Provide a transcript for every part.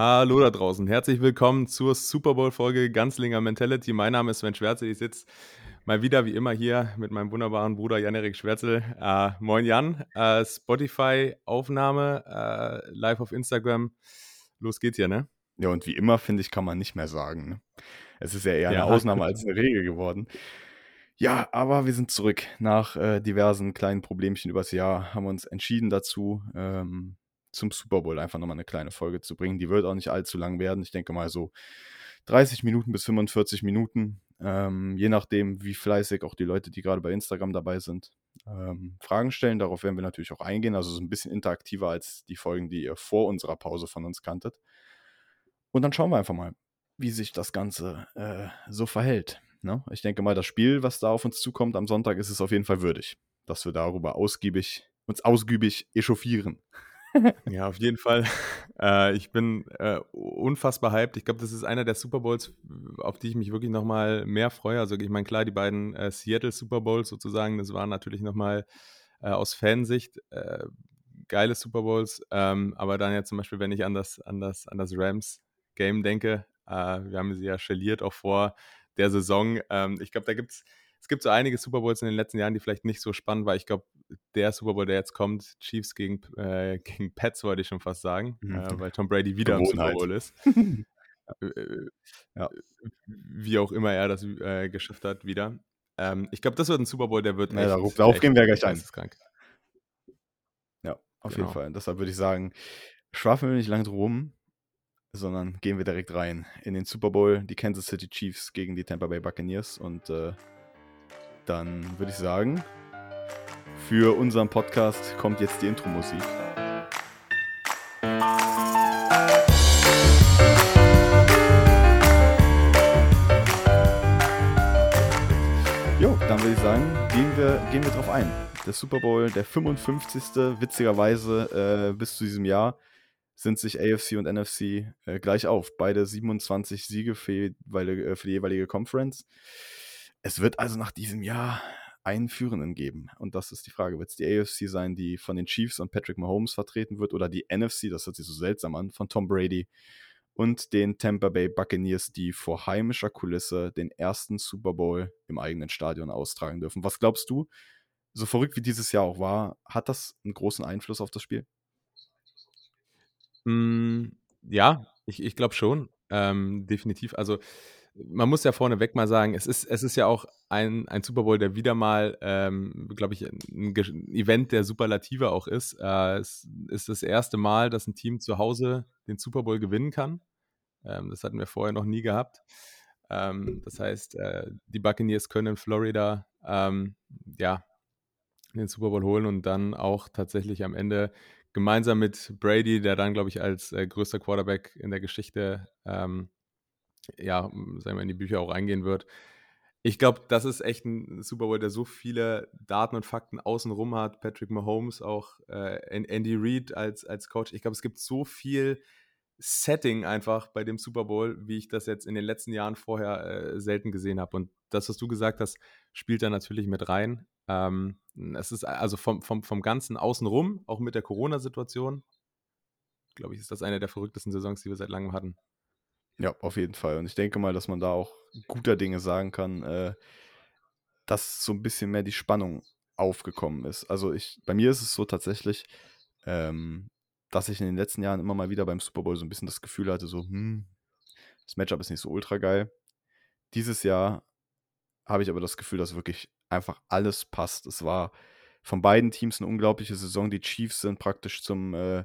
Hallo da draußen. Herzlich willkommen zur Super Bowl-Folge Ganzlinger Mentality. Mein Name ist Sven Schwärzel. Ich sitze mal wieder wie immer hier mit meinem wunderbaren Bruder Jan-Erik Schwärzel. Äh, moin Jan. Äh, Spotify-Aufnahme, äh, live auf Instagram. Los geht's hier, ne? Ja, und wie immer, finde ich, kann man nicht mehr sagen. Ne? Es ist ja eher eine ja. Ausnahme als eine Regel geworden. Ja, aber wir sind zurück. Nach äh, diversen kleinen Problemchen übers Jahr haben wir uns entschieden dazu, ähm, zum Super Bowl einfach nochmal eine kleine Folge zu bringen. Die wird auch nicht allzu lang werden. Ich denke mal so 30 Minuten bis 45 Minuten. Ähm, je nachdem, wie fleißig auch die Leute, die gerade bei Instagram dabei sind, ähm, Fragen stellen. Darauf werden wir natürlich auch eingehen. Also so ein bisschen interaktiver als die Folgen, die ihr vor unserer Pause von uns kanntet. Und dann schauen wir einfach mal, wie sich das Ganze äh, so verhält. Ne? Ich denke mal, das Spiel, was da auf uns zukommt am Sonntag, ist es auf jeden Fall würdig, dass wir darüber ausgiebig, uns ausgiebig echauffieren. Ja, auf jeden Fall. Äh, ich bin äh, unfassbar hyped. Ich glaube, das ist einer der Super Bowls, auf die ich mich wirklich nochmal mehr freue. Also ich meine, klar, die beiden äh, Seattle Super Bowls sozusagen, das waren natürlich nochmal äh, aus Fansicht äh, geile Super Bowls. Ähm, aber dann ja zum Beispiel, wenn ich an das, an das, an das Rams-Game denke, äh, wir haben sie ja schelliert auch vor der Saison. Ähm, ich glaube, da gibt es es gibt so einige Super Bowls in den letzten Jahren, die vielleicht nicht so spannend waren. Ich glaube, der Super Bowl, der jetzt kommt, Chiefs gegen, äh, gegen Pets, wollte ich schon fast sagen, mhm. äh, weil Tom Brady wieder im Super Bowl ist. Äh, äh, ja. Wie auch immer er das äh, geschafft hat, wieder. Ähm, ich glaube, das wird ein Super Bowl, der wird. Ja, echt, darauf, darauf gehen wir gleich ein. Ja, auf genau. jeden Fall. deshalb würde ich sagen, schwafeln wir nicht lange drum sondern gehen wir direkt rein in den Super Bowl, die Kansas City Chiefs gegen die Tampa Bay Buccaneers und äh, dann würde ich sagen, für unseren Podcast kommt jetzt die Intro-Musik. Jo, dann würde ich sagen, gehen wir, gehen wir drauf ein. Der Super Bowl, der 55. witzigerweise äh, bis zu diesem Jahr sind sich AFC und NFC äh, gleich auf. Beide 27 Siege für, äh, für die jeweilige Conference. Es wird also nach diesem Jahr einen Führenden geben. Und das ist die Frage. Wird es die AFC sein, die von den Chiefs und Patrick Mahomes vertreten wird, oder die NFC, das hört sich so seltsam an, von Tom Brady und den Tampa Bay Buccaneers, die vor heimischer Kulisse den ersten Super Bowl im eigenen Stadion austragen dürfen. Was glaubst du, so verrückt wie dieses Jahr auch war, hat das einen großen Einfluss auf das Spiel? Mm, ja, ich, ich glaube schon. Ähm, definitiv. Also man muss ja vorneweg mal sagen, es ist, es ist ja auch ein, ein Super Bowl, der wieder mal, ähm, glaube ich, ein, Event der Superlative auch ist. Äh, es ist das erste Mal, dass ein Team zu Hause den Super Bowl gewinnen kann. Ähm, das hatten wir vorher noch nie gehabt. Ähm, das heißt, äh, die Buccaneers können in Florida ähm, ja, den Super Bowl holen und dann auch tatsächlich am Ende gemeinsam mit Brady, der dann, glaube ich, als äh, größter Quarterback in der Geschichte ähm, ja, sagen wir, in die Bücher auch eingehen wird. Ich glaube, das ist echt ein Super Bowl, der so viele Daten und Fakten außenrum hat. Patrick Mahomes, auch äh, Andy Reid als, als Coach. Ich glaube, es gibt so viel Setting einfach bei dem Super Bowl, wie ich das jetzt in den letzten Jahren vorher äh, selten gesehen habe. Und das, was du gesagt hast, spielt da natürlich mit rein. Ähm, es ist also vom, vom, vom Ganzen außenrum, auch mit der Corona-Situation, glaube ich, ist das eine der verrücktesten Saisons, die wir seit langem hatten. Ja, auf jeden Fall. Und ich denke mal, dass man da auch guter Dinge sagen kann, äh, dass so ein bisschen mehr die Spannung aufgekommen ist. Also ich, bei mir ist es so tatsächlich, ähm, dass ich in den letzten Jahren immer mal wieder beim Super Bowl so ein bisschen das Gefühl hatte, so, hm, das Matchup ist nicht so ultra geil. Dieses Jahr habe ich aber das Gefühl, dass wirklich einfach alles passt. Es war von beiden Teams eine unglaubliche Saison. Die Chiefs sind praktisch zum äh,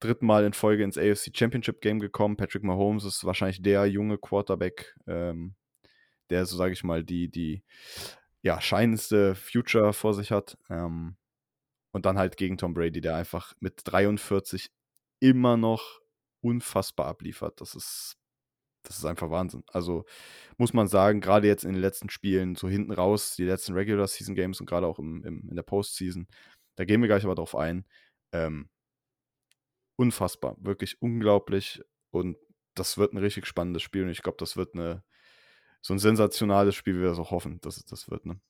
dritten Mal in Folge ins AFC Championship Game gekommen. Patrick Mahomes ist wahrscheinlich der junge Quarterback, ähm, der, so sage ich mal, die, die ja, scheinendste Future vor sich hat. Ähm, und dann halt gegen Tom Brady, der einfach mit 43 immer noch unfassbar abliefert. Das ist, das ist einfach Wahnsinn. Also muss man sagen, gerade jetzt in den letzten Spielen, so hinten raus, die letzten Regular Season Games und gerade auch im, im, in der Postseason, da gehen wir gleich aber drauf ein. Ähm, unfassbar, wirklich unglaublich. Und das wird ein richtig spannendes Spiel. Und ich glaube, das wird eine, so ein sensationales Spiel, wie wir es auch hoffen, dass es das wird. Ne?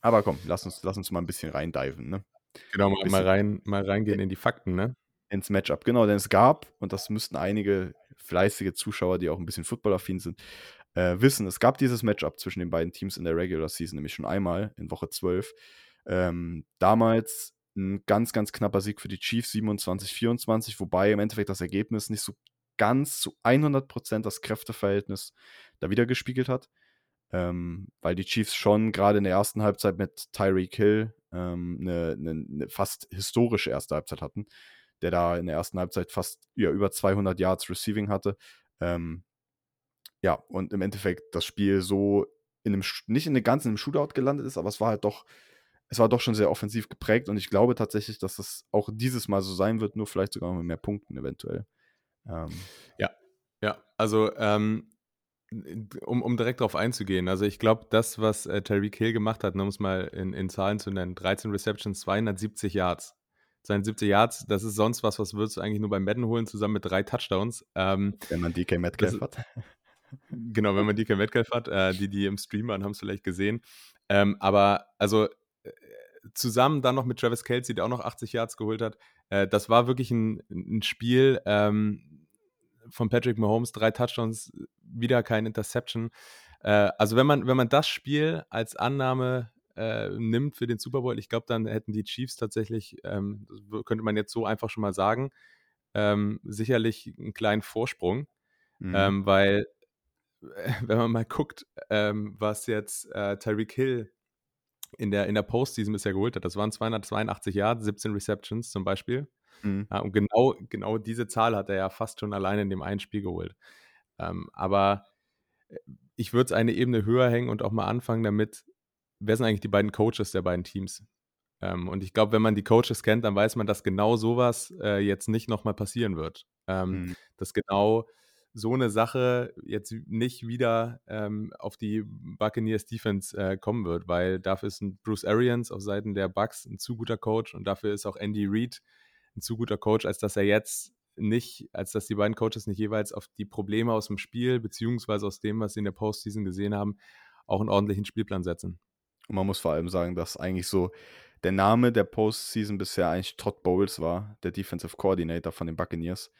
Aber komm, lass uns, lass uns mal ein bisschen reindiven. Ne? Genau, mal, mal, rein, mal reingehen in die Fakten, ne? ins Matchup. Genau, denn es gab, und das müssten einige fleißige Zuschauer, die auch ein bisschen footballaffin sind, äh, wissen, es gab dieses Matchup zwischen den beiden Teams in der Regular Season, nämlich schon einmal in Woche 12. Ähm, damals ein ganz, ganz knapper Sieg für die Chiefs, 27-24, wobei im Endeffekt das Ergebnis nicht so ganz zu 100% das Kräfteverhältnis da wieder gespiegelt hat. Ähm, weil die Chiefs schon gerade in der ersten Halbzeit mit Tyreek Hill ähm, eine, eine, eine fast historische erste Halbzeit hatten, der da in der ersten Halbzeit fast ja, über 200 Yards Receiving hatte. Ähm, ja, und im Endeffekt das Spiel so in einem, nicht in im Shootout gelandet ist, aber es war halt doch, es war doch schon sehr offensiv geprägt und ich glaube tatsächlich, dass das auch dieses Mal so sein wird, nur vielleicht sogar noch mit mehr Punkten eventuell. Ähm. Ja, ja, also ähm, um, um direkt darauf einzugehen, also ich glaube, das, was äh, Tyreek Hill gemacht hat, um es mal in, in Zahlen zu nennen, 13 Receptions, 270 Yards. 72 Yards, das ist sonst was, was würdest du eigentlich nur beim Madden holen, zusammen mit drei Touchdowns. Ähm, Wenn man DK Metcalf hat. Genau, wenn man DK Metcalf hat, äh, die, die im Stream waren, haben es vielleicht gesehen. Ähm, aber also zusammen dann noch mit Travis Kelsey, der auch noch 80 Yards geholt hat, äh, das war wirklich ein, ein Spiel ähm, von Patrick Mahomes, drei Touchdowns, wieder kein Interception. Äh, also wenn man, wenn man das Spiel als Annahme äh, nimmt für den Super Bowl, ich glaube, dann hätten die Chiefs tatsächlich, ähm, könnte man jetzt so einfach schon mal sagen, ähm, sicherlich einen kleinen Vorsprung. Mhm. Ähm, weil wenn man mal guckt, ähm, was jetzt äh, Tyreek Hill in der, in der Postseason bisher geholt hat, das waren 282 Yards, 17 Receptions zum Beispiel. Mhm. Ja, und genau, genau diese Zahl hat er ja fast schon alleine in dem einen Spiel geholt. Ähm, aber äh, ich würde es eine Ebene höher hängen und auch mal anfangen damit, wer sind eigentlich die beiden Coaches der beiden Teams? Ähm, und ich glaube, wenn man die Coaches kennt, dann weiß man, dass genau sowas äh, jetzt nicht nochmal passieren wird. Ähm, mhm. Dass genau so eine Sache jetzt nicht wieder ähm, auf die Buccaneers Defense äh, kommen wird, weil dafür ist ein Bruce Arians auf Seiten der Bucks ein zu guter Coach und dafür ist auch Andy Reid ein zu guter Coach, als dass er jetzt nicht, als dass die beiden Coaches nicht jeweils auf die Probleme aus dem Spiel beziehungsweise aus dem, was sie in der Postseason gesehen haben, auch einen ordentlichen Spielplan setzen. Und man muss vor allem sagen, dass eigentlich so der Name der Postseason bisher eigentlich Todd Bowles war, der Defensive Coordinator von den Buccaneers,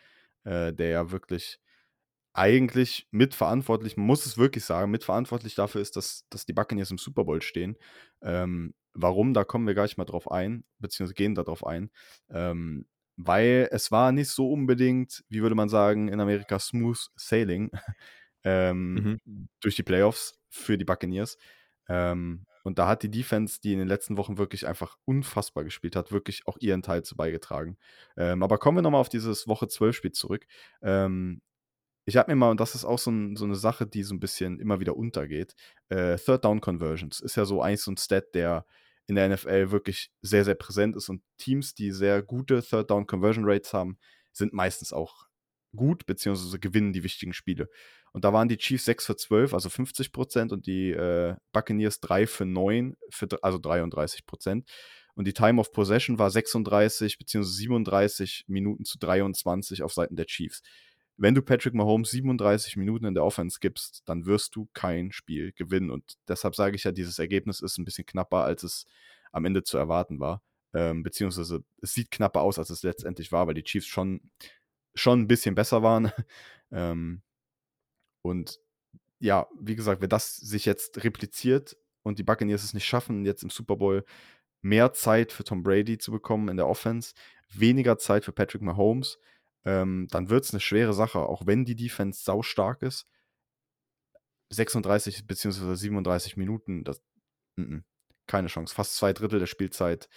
äh, der ja wirklich eigentlich mitverantwortlich, man muss es wirklich sagen, mitverantwortlich dafür ist, dass, dass die Buccaneers im Super Bowl stehen. Ähm, warum, da kommen wir gleich mal drauf ein, beziehungsweise gehen da drauf ein. Ähm, weil es war nicht so unbedingt, wie würde man sagen, in Amerika smooth sailing ähm, mhm. durch die Playoffs für die Buccaneers. Ähm, und da hat die Defense, die in den letzten Wochen wirklich einfach unfassbar gespielt hat, wirklich auch ihren Teil zu beigetragen. Ähm, aber kommen wir nochmal auf dieses Woche 12 Spiel zurück. Ähm, ich habe mir mal, und das ist auch so, ein, so, eine Sache, die so ein bisschen immer wieder untergeht, äh, Third Down Conversions ist ja so eigentlich so ein Stat, der in der NFL wirklich sehr, sehr präsent ist. Und Teams, die sehr gute Third Down Conversion Rates haben, sind meistens auch gut, beziehungsweise gewinnen die wichtigen Spiele. Und da waren die Chiefs 6 für 12, also 50 Prozent, und die äh, Buccaneers 3 für 9, für, also 33 Prozent. Und die Time of Possession war 36 beziehungsweise 37 Minuten zu 23 auf Seiten der Chiefs wenn du Patrick Mahomes 37 Minuten in der Offense gibst, dann wirst du kein Spiel gewinnen. Und deshalb sage ich ja, dieses Ergebnis ist ein bisschen knapper, als es am Ende zu erwarten war. Ähm, beziehungsweise es sieht knapper aus, als es letztendlich war, weil die Chiefs schon, schon ein bisschen besser waren. ähm, und ja, wie gesagt, wenn das sich jetzt repliziert und die Buccaneers es nicht schaffen, jetzt im Super Bowl mehr Zeit für Tom Brady zu bekommen in der Offense, weniger Zeit für Patrick Mahomes, ähm, dann wird es eine schwere Sache, auch wenn die Defense sau stark ist. 36 bzw. 37 Minuten, das, n -n, keine Chance. Fast zwei Drittel der Spielzeit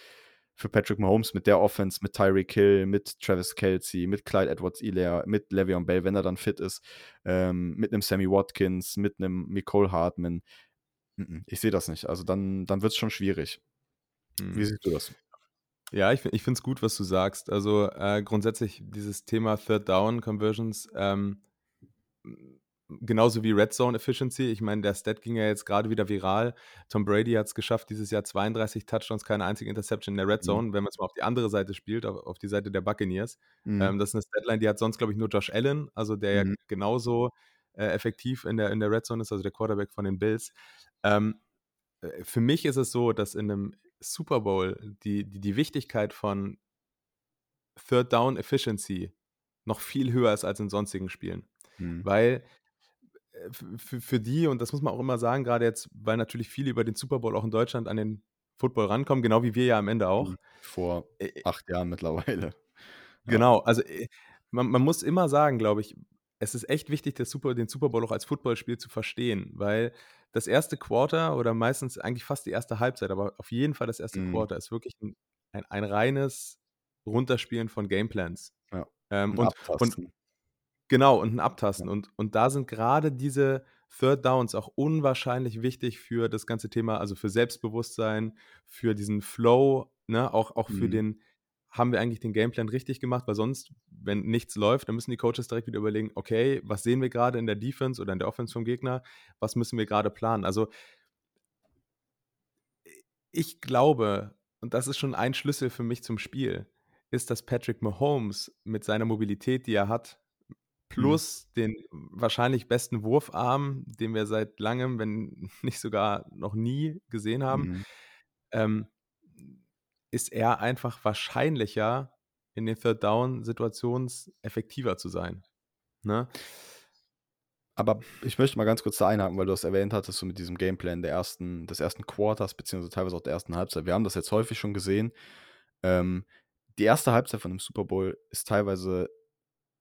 für Patrick Mahomes mit der Offense, mit Tyreek Hill, mit Travis Kelsey, mit Clyde Edwards-Elair, mit Le'Veon Bell, wenn er dann fit ist, ähm, mit einem Sammy Watkins, mit einem Nicole Hartman. Ich sehe das nicht. Also dann, dann wird es schon schwierig. Wie hm. siehst du das? Ja, ich, ich finde es gut, was du sagst. Also äh, grundsätzlich dieses Thema Third Down Conversions, ähm, genauso wie Red Zone Efficiency. Ich meine, der Stat ging ja jetzt gerade wieder viral. Tom Brady hat es geschafft, dieses Jahr 32 Touchdowns, keine einzige Interception in der Red mhm. Zone, mhm. wenn man es mal auf die andere Seite spielt, auf, auf die Seite der Buccaneers. Mhm. Ähm, das ist eine Statline, die hat sonst, glaube ich, nur Josh Allen, also der mhm. ja genauso äh, effektiv in der, in der Red Zone ist, also der Quarterback von den Bills. Ähm, äh, für mich ist es so, dass in einem Super Bowl die, die, die Wichtigkeit von Third Down Efficiency noch viel höher ist als in sonstigen Spielen. Mhm. Weil äh, für, für die, und das muss man auch immer sagen, gerade jetzt, weil natürlich viele über den Super Bowl auch in Deutschland an den Football rankommen, genau wie wir ja am Ende auch. Mhm. Vor Äh, acht Jahren mittlerweile. Genau, also äh, man, man muss immer sagen, glaube ich, es ist echt wichtig, Super, den Super Bowl auch als Footballspiel zu verstehen, weil das erste Quarter oder meistens eigentlich fast die erste Halbzeit, aber auf jeden Fall das erste Mhm. Quarter ist wirklich ein, ein, ein reines Runterspielen von Gameplans. Ja. Ähm, und, und. Genau, und ein Abtasten. Ja. Und, und da sind gerade diese Third Downs auch unwahrscheinlich wichtig für das ganze Thema, also für Selbstbewusstsein, für diesen Flow, ne, auch, auch für Mhm. den, haben wir eigentlich den Gameplan richtig gemacht, weil sonst, wenn nichts läuft, dann müssen die Coaches direkt wieder überlegen, okay, was sehen wir gerade in der Defense oder in der Offense vom Gegner, was müssen wir gerade planen? Also ich glaube, und das ist schon ein Schlüssel für mich zum Spiel, ist, dass Patrick Mahomes mit seiner Mobilität, die er hat, Mhm. plus den wahrscheinlich besten Wurfarm, den wir seit langem, wenn nicht sogar noch nie gesehen haben, Mhm. ähm, ist er einfach wahrscheinlicher, in den Third Down Situations effektiver zu sein. Ne? Aber ich möchte mal ganz kurz da einhaken, weil du das erwähnt hattest, so mit diesem Gameplan der ersten, des ersten Quarters, beziehungsweise teilweise auch der ersten Halbzeit. Wir haben das jetzt häufig schon gesehen. Ähm, die erste Halbzeit von dem Super Bowl ist teilweise,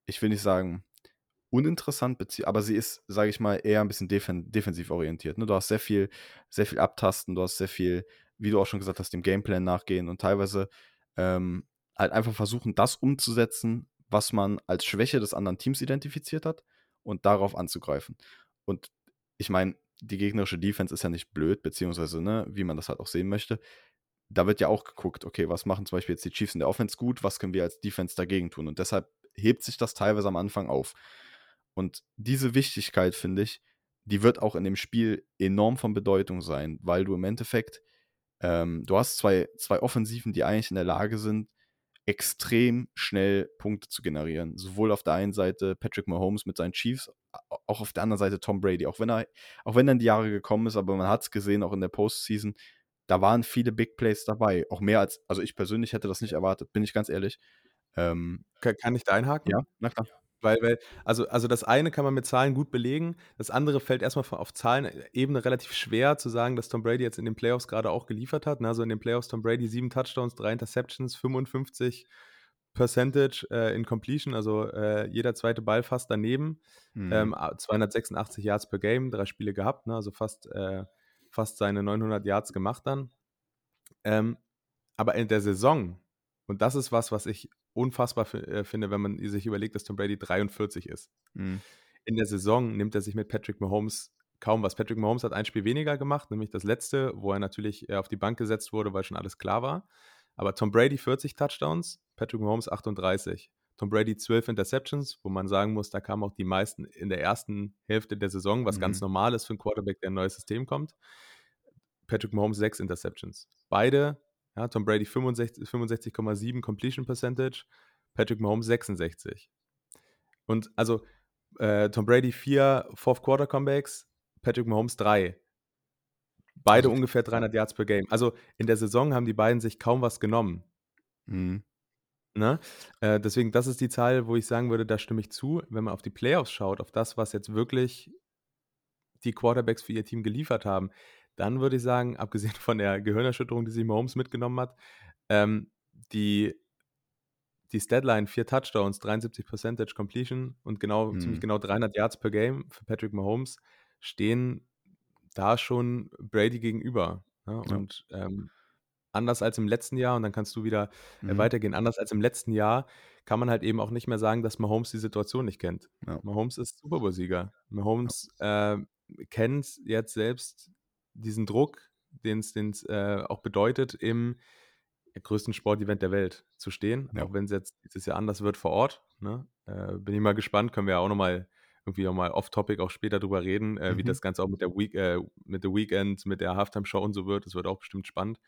ich will nicht sagen uninteressant, aber sie ist, sage ich mal, eher ein bisschen defen defensiv orientiert. Ne? Du hast sehr viel, sehr viel Abtasten, du hast sehr viel, wie du auch schon gesagt hast, dem Gameplan nachgehen und teilweise ähm, halt einfach versuchen, das umzusetzen, was man als Schwäche des anderen Teams identifiziert hat und darauf anzugreifen. Und ich meine, die gegnerische Defense ist ja nicht blöd, beziehungsweise, ne, wie man das halt auch sehen möchte. Da wird ja auch geguckt, okay, was machen zum Beispiel jetzt die Chiefs in der Offense gut, was können wir als Defense dagegen tun? Und deshalb hebt sich das teilweise am Anfang auf. Und diese Wichtigkeit, finde ich, die wird auch in dem Spiel enorm von Bedeutung sein, weil du im Endeffekt, ähm, du hast zwei, zwei Offensiven, die eigentlich in der Lage sind, extrem schnell Punkte zu generieren. Sowohl auf der einen Seite Patrick Mahomes mit seinen Chiefs, auch auf der anderen Seite Tom Brady. Auch wenn er, auch wenn er in die Jahre gekommen ist, aber man hat es gesehen, auch in der Postseason, da waren viele Big Plays dabei. Auch mehr als, also ich persönlich hätte das nicht erwartet, bin ich ganz ehrlich. Ähm, Kann, kann ich da einhaken? ja, na klar. Weil, weil, also, also das eine kann man mit Zahlen gut belegen, das andere fällt erstmal auf Zahlenebene relativ schwer zu sagen, dass Tom Brady jetzt in den Playoffs gerade auch geliefert hat. ne? Also in den Playoffs Tom Brady sieben Touchdowns, drei Interceptions, 55 Percentage äh, in Completion, also äh, jeder zweite Ball fast daneben. Mhm. Ähm, 286 Yards per Game, drei Spiele gehabt, ne? also fast, äh, fast seine 900 Yards gemacht dann. Ähm, aber in der Saison, und das ist was, was ich unfassbar äh, finde, wenn man sich überlegt, dass Tom Brady 43 ist. Mhm. In der Saison nimmt er sich mit Patrick Mahomes kaum was. Patrick Mahomes hat ein Spiel weniger gemacht, nämlich das letzte, wo er natürlich äh, auf die Bank gesetzt wurde, weil schon alles klar war. Aber Tom Brady 40 Touchdowns, Patrick Mahomes 38. Tom Brady 12 Interceptions, wo man sagen muss, da kamen auch die meisten in der ersten Hälfte der Saison, was ganz Mhm. normal ist für einen Quarterback, der in ein neues System kommt. Patrick Mahomes 6 Interceptions. Beide, ja, Tom Brady 65 65,7 Completion Percentage, Patrick Mahomes 66. Und also äh, Tom Brady 4 Fourth Quarter Comebacks, Patrick Mahomes 3. Beide Also- ungefähr 300 Yards per Game. Also in der Saison haben die beiden sich kaum was genommen. Mhm. Ne? Äh, deswegen, das ist die Zahl, wo ich sagen würde, da stimme ich zu. Wenn man auf die Playoffs schaut, auf das, was jetzt wirklich die Quarterbacks für ihr Team geliefert haben, dann würde ich sagen, abgesehen von der Gehirnerschütterung, die sich Mahomes mitgenommen hat, ähm, die, die Statline, vier Touchdowns, 73 Percentage Completion und genau, Mhm. ziemlich genau 300 Yards per Game für Patrick Mahomes stehen da schon Brady gegenüber. Ne? Ja. Und ähm, anders als im letzten Jahr, und dann kannst du wieder äh, Mhm. weitergehen, anders als im letzten Jahr kann man halt eben auch nicht mehr sagen, dass Mahomes die Situation nicht kennt. Ja. Mahomes ist Super Bowl-Sieger. Mahomes äh, kennt jetzt selbst diesen Druck, den es äh, auch bedeutet, im größten Sportevent der Welt zu stehen, Ja. auch wenn es jetzt dieses Jahr anders wird vor Ort. Ne? Äh, bin ich mal gespannt, können wir ja auch nochmal irgendwie auch mal off-topic auch später drüber reden, äh, wie Mhm. das Ganze auch mit der Week, äh, mit der Weekend, mit der Halftime-Show und so wird. Das wird auch bestimmt spannend.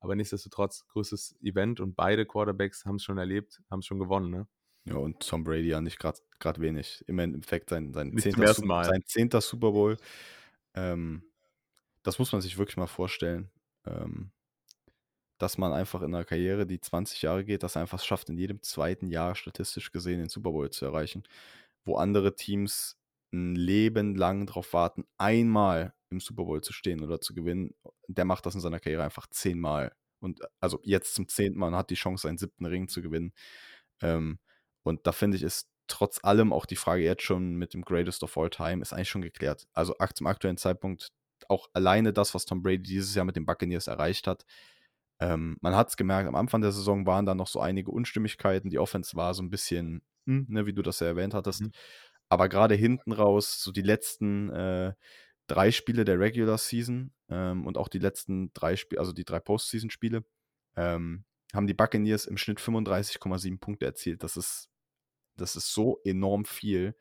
Aber nichtsdestotrotz, größtes Event und beide Quarterbacks haben es schon erlebt, haben es schon gewonnen. Ne? Ja, und Tom Brady ja nicht gerade wenig. Im Endeffekt sein, sein, Nicht zehnter, Mal. sein zehnter Super Bowl. Ähm, das muss man sich wirklich mal vorstellen. Ähm, dass man einfach in einer Karriere, die 20 Jahre geht, das einfach schafft, in jedem zweiten Jahr statistisch gesehen den Super Bowl zu erreichen, wo andere Teams ein Leben lang darauf warten, einmal im Super Bowl zu stehen oder zu gewinnen. Der macht das in seiner Karriere einfach zehnmal. Und also jetzt zum zehnten Mal hat die Chance, seinen siebten Ring zu gewinnen. Ähm, und da finde ich, ist trotz allem auch die Frage jetzt schon mit dem Greatest of All Time ist eigentlich schon geklärt. Also zum aktuellen Zeitpunkt auch alleine das, was Tom Brady dieses Jahr mit den Buccaneers erreicht hat. Ähm, man hat es gemerkt, am Anfang der Saison waren da noch so einige Unstimmigkeiten. Die Offense war so ein bisschen, hm, ne, wie du das ja erwähnt hattest. Mhm. Aber gerade hinten raus, so die letzten äh, drei Spiele der Regular Season ähm, und auch die letzten drei Spiele, also die drei Postseason-Spiele, ähm, haben die Buccaneers im Schnitt 35,7 Punkte erzielt. Das ist, das ist so enorm viel.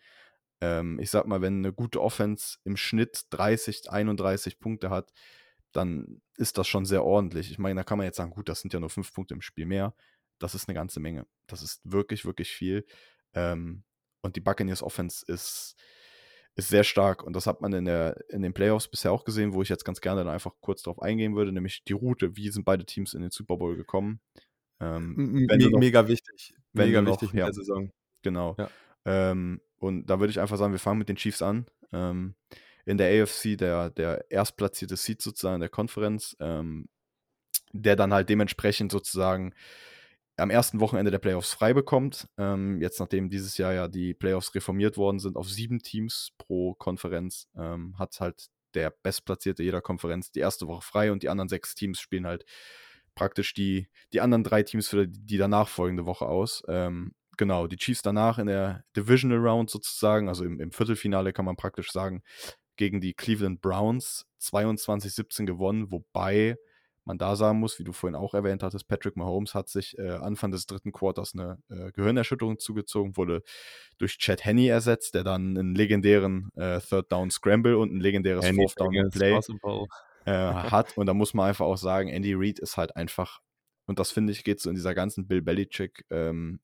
Ähm, ich sag mal, wenn eine gute Offense im Schnitt 30, 31 Punkte hat, dann ist das schon sehr ordentlich. Ich meine, da kann man jetzt sagen, gut, das sind ja nur fünf Punkte im Spiel mehr. Das ist eine ganze Menge. Das ist wirklich, wirklich viel. Ähm, und die Buccaneers Offense ist, ist sehr stark. Und das hat man in, der, in den Playoffs bisher auch gesehen, wo ich jetzt ganz gerne dann einfach kurz darauf eingehen würde, nämlich die Route. Wie sind beide Teams in den Super Bowl gekommen? Ähm, Me noch, mega wichtig. Mega noch, wichtig in ja, der Saison. Genau. Ja. Ähm, und da würde ich einfach sagen, wir fangen mit den Chiefs an. Ähm, in der AFC der, der erstplatzierte Seed sozusagen der Konferenz, ähm, der dann halt dementsprechend sozusagen am ersten Wochenende der Playoffs frei bekommt. Ähm, jetzt, nachdem dieses Jahr ja die Playoffs reformiert worden sind auf sieben Teams pro Konferenz, ähm, hat halt der Bestplatzierte jeder Konferenz die erste Woche frei und die anderen sechs Teams spielen halt praktisch die, die anderen drei Teams für die danach folgende Woche aus. Ähm, genau, die Chiefs danach in der Divisional Round sozusagen, also im, im Viertelfinale kann man praktisch sagen, gegen die Cleveland Browns 22-17 gewonnen, wobei man da sagen muss, wie du vorhin auch erwähnt hattest, Patrick Mahomes hat sich äh, Anfang des dritten Quarters eine äh, Gehirnerschütterung zugezogen, wurde durch Chad Henney ersetzt, der dann einen legendären äh, Third Down Scramble und ein legendäres Any Fourth Down Play äh, hat. Und da muss man einfach auch sagen, Andy Reid ist halt einfach, und das finde ich, geht so in dieser ganzen Bill Belichick ähm,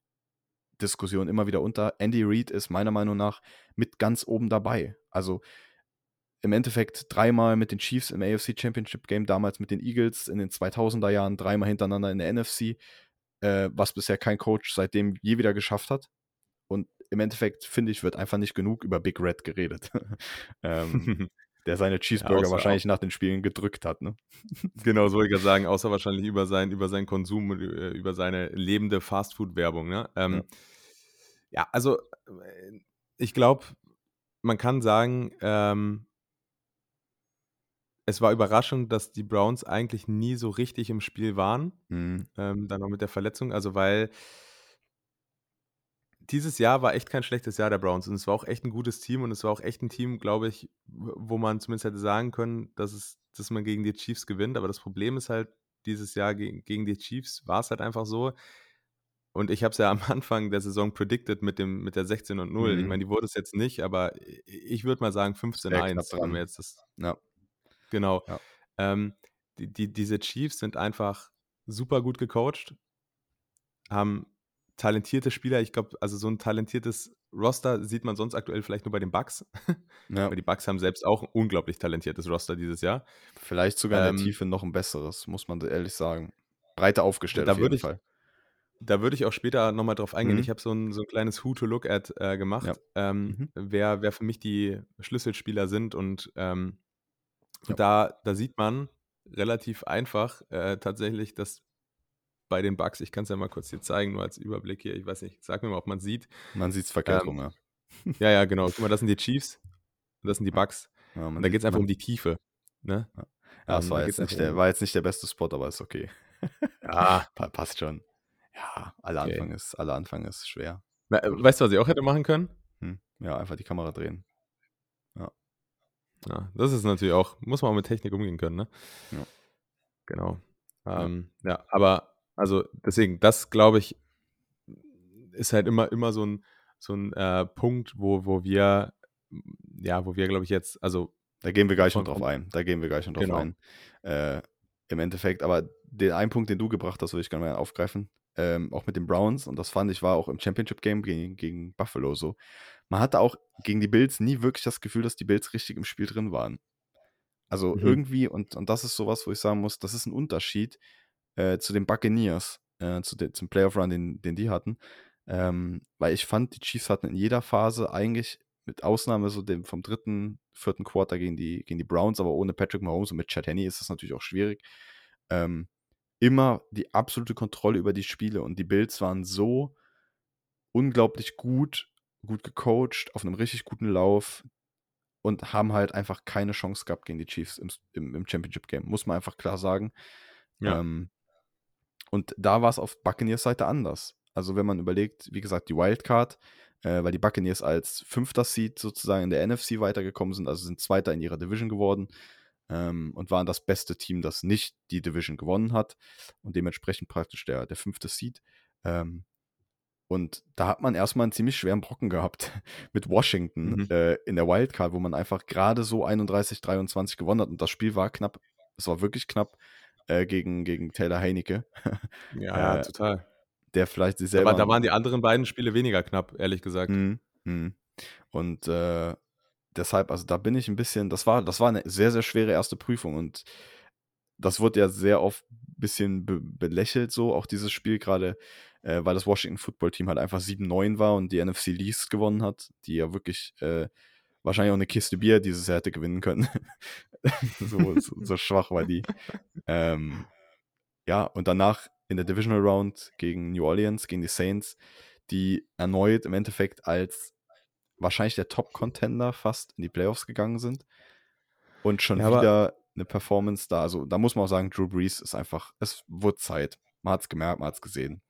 Diskussion immer wieder unter. Andy Reid ist meiner Meinung nach mit ganz oben dabei. Also im Endeffekt dreimal mit den Chiefs im AFC Championship Game, damals mit den Eagles in den 2000er Jahren, dreimal hintereinander in der NFC, äh, was bisher kein Coach seitdem je wieder geschafft hat. Und im Endeffekt, finde ich, wird einfach nicht genug über Big Red geredet. ähm, der seine Cheeseburger ja, wahrscheinlich nach den Spielen gedrückt hat. Ne? Genau, so wollte ich gerade sagen, außer wahrscheinlich über, sein, über seinen Konsum und äh, über seine lebende Fastfood-Werbung. Ne? Ähm, ja. ja. also äh, ich glaube, man kann sagen, ähm, es war überraschend, dass die Browns eigentlich nie so richtig im Spiel waren. Mhm. Ähm, dann noch mit der Verletzung. Also, weil dieses Jahr war echt kein schlechtes Jahr der Browns. Und es war auch echt ein gutes Team. Und es war auch echt ein Team, glaube ich, wo man zumindest hätte sagen können, dass, es, dass man gegen die Chiefs gewinnt. Aber das Problem ist halt, dieses Jahr gegen, gegen die Chiefs war es halt einfach so. Und ich habe es ja am Anfang der Saison predicted mit, dem, mit der 16 und 0. Mhm. Ich meine, die wurde es jetzt nicht, aber ich würde mal sagen 15-1, wenn wir jetzt das. Ja. Genau. Ja. Ähm, die, die, diese Chiefs sind einfach super gut gecoacht, haben talentierte Spieler. Ich glaube, also so ein talentiertes Roster sieht man sonst aktuell vielleicht nur bei den Bucks. Ja. Aber die Bucks haben selbst auch ein unglaublich talentiertes Roster dieses Jahr. Vielleicht sogar in der ähm, Tiefe noch ein besseres, muss man ehrlich sagen. Breiter aufgestellt da auf jeden ich, Fall. Da würde ich auch später nochmal drauf eingehen. Mhm. Ich habe so ein, so ein kleines Who to Look at äh, gemacht, ja. ähm, mhm. wer, wer für mich die Schlüsselspieler sind und ähm, ja. Da, da sieht man relativ einfach äh, tatsächlich, dass bei den Bugs, ich kann es ja mal kurz hier zeigen, nur als Überblick hier, ich weiß nicht, sag mir mal, ob man sieht. Man sieht es verkehrt ähm, rum, ja. Ja, ja, genau. Guck mal, das sind die Chiefs, das sind die Bugs. Ja, und da geht es einfach um die Tiefe. Ne? Ja, ja das ähm, war, jetzt nicht der, war jetzt nicht der beste Spot, aber ist okay. Ja. Passt schon. Ja, aller okay. Anfang ist, aller Anfang ist schwer. Na, äh, weißt du, was ich auch hätte machen können? Hm. Ja, einfach die Kamera drehen. Ja, das ist natürlich auch, muss man auch mit Technik umgehen können, ne? Ja. Genau. Ähm, ja. ja, aber also deswegen, das glaube ich, ist halt immer, immer so ein, so ein äh, Punkt, wo, wo wir, ja, wo wir, glaube ich, jetzt, also. Da gehen wir gleich noch drauf ein. Da gehen wir gleich noch drauf genau. ein. Äh, Im Endeffekt, aber den einen Punkt, den du gebracht hast, würde ich gerne mal aufgreifen. Ähm, auch mit den Browns, und das fand ich, war auch im Championship Game gegen, gegen Buffalo so man hatte auch gegen die Bills nie wirklich das Gefühl, dass die Bills richtig im Spiel drin waren. Also mhm. irgendwie, und, und das ist sowas, wo ich sagen muss, das ist ein Unterschied, äh, zu den Buccaneers, äh, zu de zum Playoff-Run, den den die hatten. Ähm, weil ich fand, die Chiefs hatten in jeder Phase eigentlich mit Ausnahme so dem vom dritten, vierten Quarter gegen die gegen die Browns, aber ohne Patrick Mahomes und mit Chad Henne ist das natürlich auch schwierig, ähm, immer die absolute Kontrolle über die Spiele und die Bills waren so unglaublich gut gut gecoacht, auf einem richtig guten Lauf und haben halt einfach keine Chance gehabt gegen die Chiefs im im im Championship-Game, muss man einfach klar sagen. Ja. Ähm, und da war es auf Buccaneers Seite anders. Also, wenn man überlegt, wie gesagt, die Wildcard, äh, weil die Buccaneers als fünfter Seed sozusagen in der NFC weitergekommen sind, also sind Zweiter in ihrer Division geworden ähm, und waren das beste Team, das nicht die Division gewonnen hat und dementsprechend praktisch der, der fünfte Seed. Ähm, und da hat man erstmal einen ziemlich schweren Brocken gehabt mit Washington Mhm. äh, in der Wildcard, wo man einfach gerade so 31-23 gewonnen hat. Und das Spiel war knapp, es war wirklich knapp äh, gegen, gegen Taylor Heinecke, Ja, Äh, total. der vielleicht sich Da, selber. war, da waren die anderen beiden Spiele weniger knapp, ehrlich gesagt. Mhm, mhm. Und äh, deshalb, also da bin ich ein bisschen, das war, das war eine sehr, sehr schwere erste Prüfung und das wurde ja sehr oft ein bisschen be belächelt, so auch dieses Spiel gerade, äh, weil das Washington Football Team halt einfach 7-9 war und die NFC Least gewonnen hat, die ja wirklich äh, wahrscheinlich auch eine Kiste Bier dieses Jahr hätte gewinnen können. so, so, so schwach war die. Ähm, ja, und danach in der Divisional Round gegen New Orleans, gegen die Saints, die erneut im Endeffekt als wahrscheinlich der Top-Contender fast in die Playoffs gegangen sind. Und schon Ja, wieder eine Performance da. Also da muss man auch sagen, Drew Brees ist einfach, es wurde Zeit. Man hat es gemerkt, man hat es gesehen.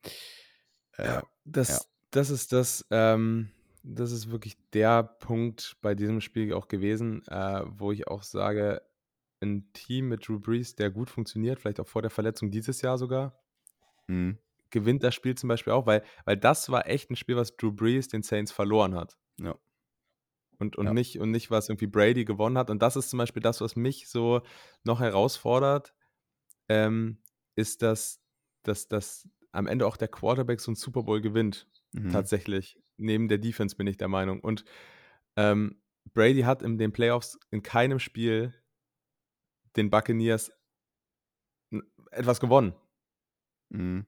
Äh, Ja, das, ja. das ist das, ähm, das ist wirklich der Punkt bei diesem Spiel auch gewesen, äh, wo ich auch sage, ein Team mit Drew Brees, der gut funktioniert, vielleicht auch vor der Verletzung dieses Jahr sogar, mhm. gewinnt das Spiel zum Beispiel auch, weil, weil das war echt ein Spiel, was Drew Brees den Saints verloren hat. Ja. Und, und, Ja. nicht, und nicht, was irgendwie Brady gewonnen hat. Und das ist zum Beispiel das, was mich so noch herausfordert, ähm, ist, dass, dass, dass am Ende auch der Quarterback so einen Super Bowl gewinnt. Mhm. Tatsächlich. Neben der Defense bin ich der Meinung. Und ähm, Brady hat in den Playoffs in keinem Spiel den Buccaneers etwas gewonnen. Mhm.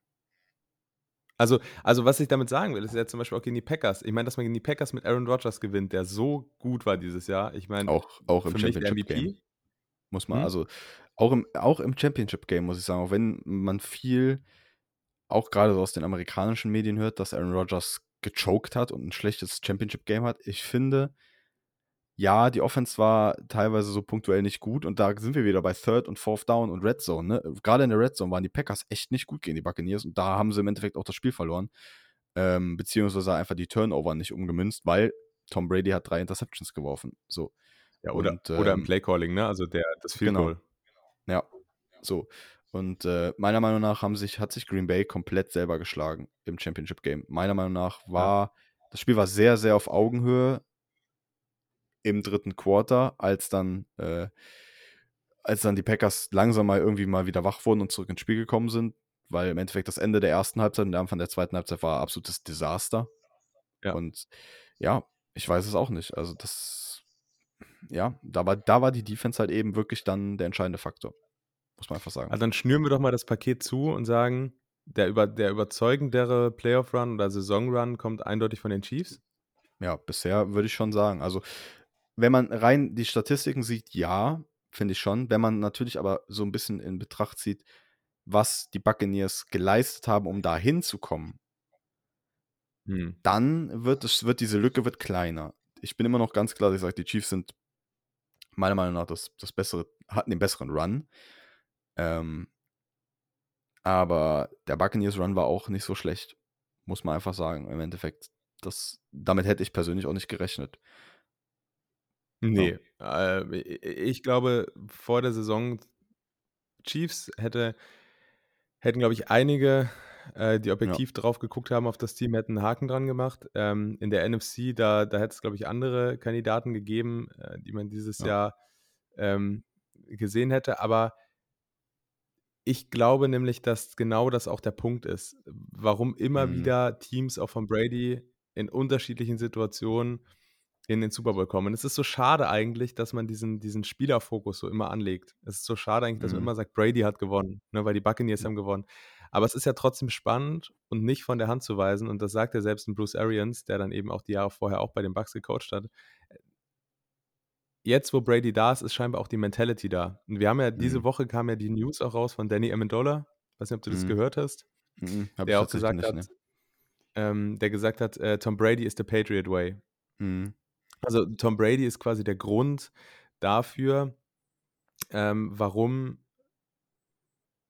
Also, also, was ich damit sagen will, ist ja zum Beispiel auch gegen die Packers. Ich meine, dass man gegen die Packers mit Aaron Rodgers gewinnt, der so gut war dieses Jahr. Ich meine, Auch, auch im für mich der Championship Game. MVP. Muss man, Hm? also auch im, auch im Championship Game, muss ich sagen, auch wenn man viel, auch gerade so aus den amerikanischen Medien hört, dass Aaron Rodgers gechoked hat und ein schlechtes Championship Game hat. Ich finde, ja, die Offense war teilweise so punktuell nicht gut und da sind wir wieder bei Third und Fourth Down und Red Zone. Ne? Gerade in der Red Zone waren die Packers echt nicht gut gegen die Buccaneers und da haben sie im Endeffekt auch das Spiel verloren. Ähm, beziehungsweise einfach die Turnover nicht umgemünzt, weil Tom Brady hat drei Interceptions geworfen. So. Ja, oder, Und, oder im ähm, Playcalling, ne? Also der, das Field genau. Goal. Ja, so. Und äh, meiner Meinung nach haben sich, hat sich Green Bay komplett selber geschlagen im Championship Game. Meiner Meinung nach war, das Spiel war sehr, sehr auf Augenhöhe im dritten Quarter, als dann, äh, als dann die Packers langsam mal irgendwie mal wieder wach wurden und zurück ins Spiel gekommen sind, weil im Endeffekt das Ende der ersten Halbzeit und der Anfang der zweiten Halbzeit war ein absolutes Desaster. Ja. Und ja, ich weiß es auch nicht. Also das, ja, da war, da war die Defense halt eben wirklich dann der entscheidende Faktor. Muss man einfach sagen. Also dann schnüren wir doch mal das Paket zu und sagen, der, über, der überzeugendere Playoff-Run oder Saison-Run kommt eindeutig von den Chiefs. Ja, bisher würde ich schon sagen. Also, wenn man rein die Statistiken sieht, ja, finde ich schon. Wenn man natürlich aber so ein bisschen in Betracht zieht, was die Buccaneers geleistet haben, um da hinzukommen, Hm. dann wird es, wird diese Lücke wird kleiner. Ich bin immer noch ganz klar, dass ich sage, die Chiefs sind meiner Meinung nach das, das bessere, hatten den besseren Run. Ähm, aber der Buccaneers Run war auch nicht so schlecht. Muss man einfach sagen. Im Endeffekt, das, damit hätte ich persönlich auch nicht gerechnet. Nee, äh, ich glaube, vor der Saison Chiefs hätte, hätten, glaube ich, einige, äh, die objektiv drauf geguckt haben auf das Team, hätten einen Haken dran gemacht. Ähm, in der NFC, da, da hätte es, glaube ich, andere Kandidaten gegeben, äh, die man dieses Ja. Jahr ähm, gesehen hätte. Aber ich glaube nämlich, dass genau das auch der Punkt ist, warum immer Mhm. wieder Teams auch von Brady in unterschiedlichen Situationen in den Super Bowl kommen. Und es ist so schade eigentlich, dass man diesen, diesen Spielerfokus so immer anlegt. Es ist so schade eigentlich, dass man Mhm. immer sagt, Brady hat gewonnen, ne, weil die Buccaneers Ja. haben gewonnen. Aber es ist ja trotzdem spannend und nicht von der Hand zu weisen. Und das sagt ja selbst ein Bruce Arians, der dann eben auch die Jahre vorher auch bei den Bucks gecoacht hat. Jetzt, wo Brady da ist, ist scheinbar auch die Mentality da. Und wir haben ja, diese Mhm. Woche kam ja die News auch raus von Danny Amendola. Weiß nicht, ob du das Mhm. gehört hast. Mhm. Der auch gesagt nicht, hat, ne. ähm, der gesagt hat, äh, Tom Brady is the Patriot way. Mhm. Also Tom Brady ist quasi der Grund dafür, ähm, warum,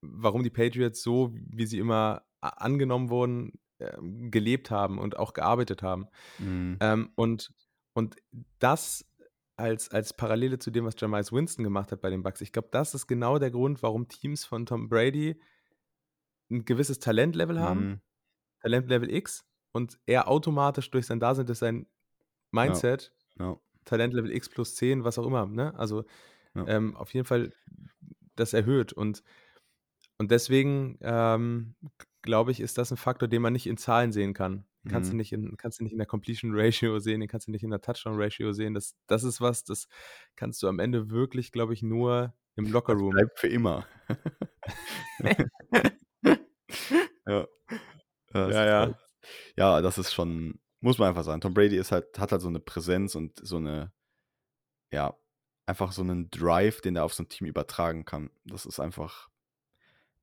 warum die Patriots so, wie sie immer angenommen wurden, ähm, gelebt haben und auch gearbeitet haben. Ähm, und, und das als, als Parallele zu dem, was Jameis Winston gemacht hat bei den Bucks, ich glaube, das ist genau der Grund, warum Teams von Tom Brady ein gewisses Talentlevel haben, Mhm. Talentlevel X, und er automatisch durch sein Dasein, durch sein Mindset Ja. Talentlevel X plus 10, was auch immer, ne? Also Ja. ähm, auf jeden Fall das erhöht. Und, und deswegen ähm, glaube ich, ist das ein Faktor, den man nicht in Zahlen sehen kann. Den Kannst, du Mhm. nicht in, kannst du nicht in der Completion Ratio sehen, den kannst du nicht in der Touchdown Ratio sehen. Das, das ist was, das kannst du am Ende wirklich, glaube ich, nur im Das Lockerroom. bleibt für immer. Ja. Das Ja, ist ja. halt ja, das ist schon muss man einfach sagen. Tom Brady ist halt hat halt so 'ne Präsenz und so 'ne ja, einfach so 'nen Drive, den er auf so 'n Team übertragen kann. Das ist einfach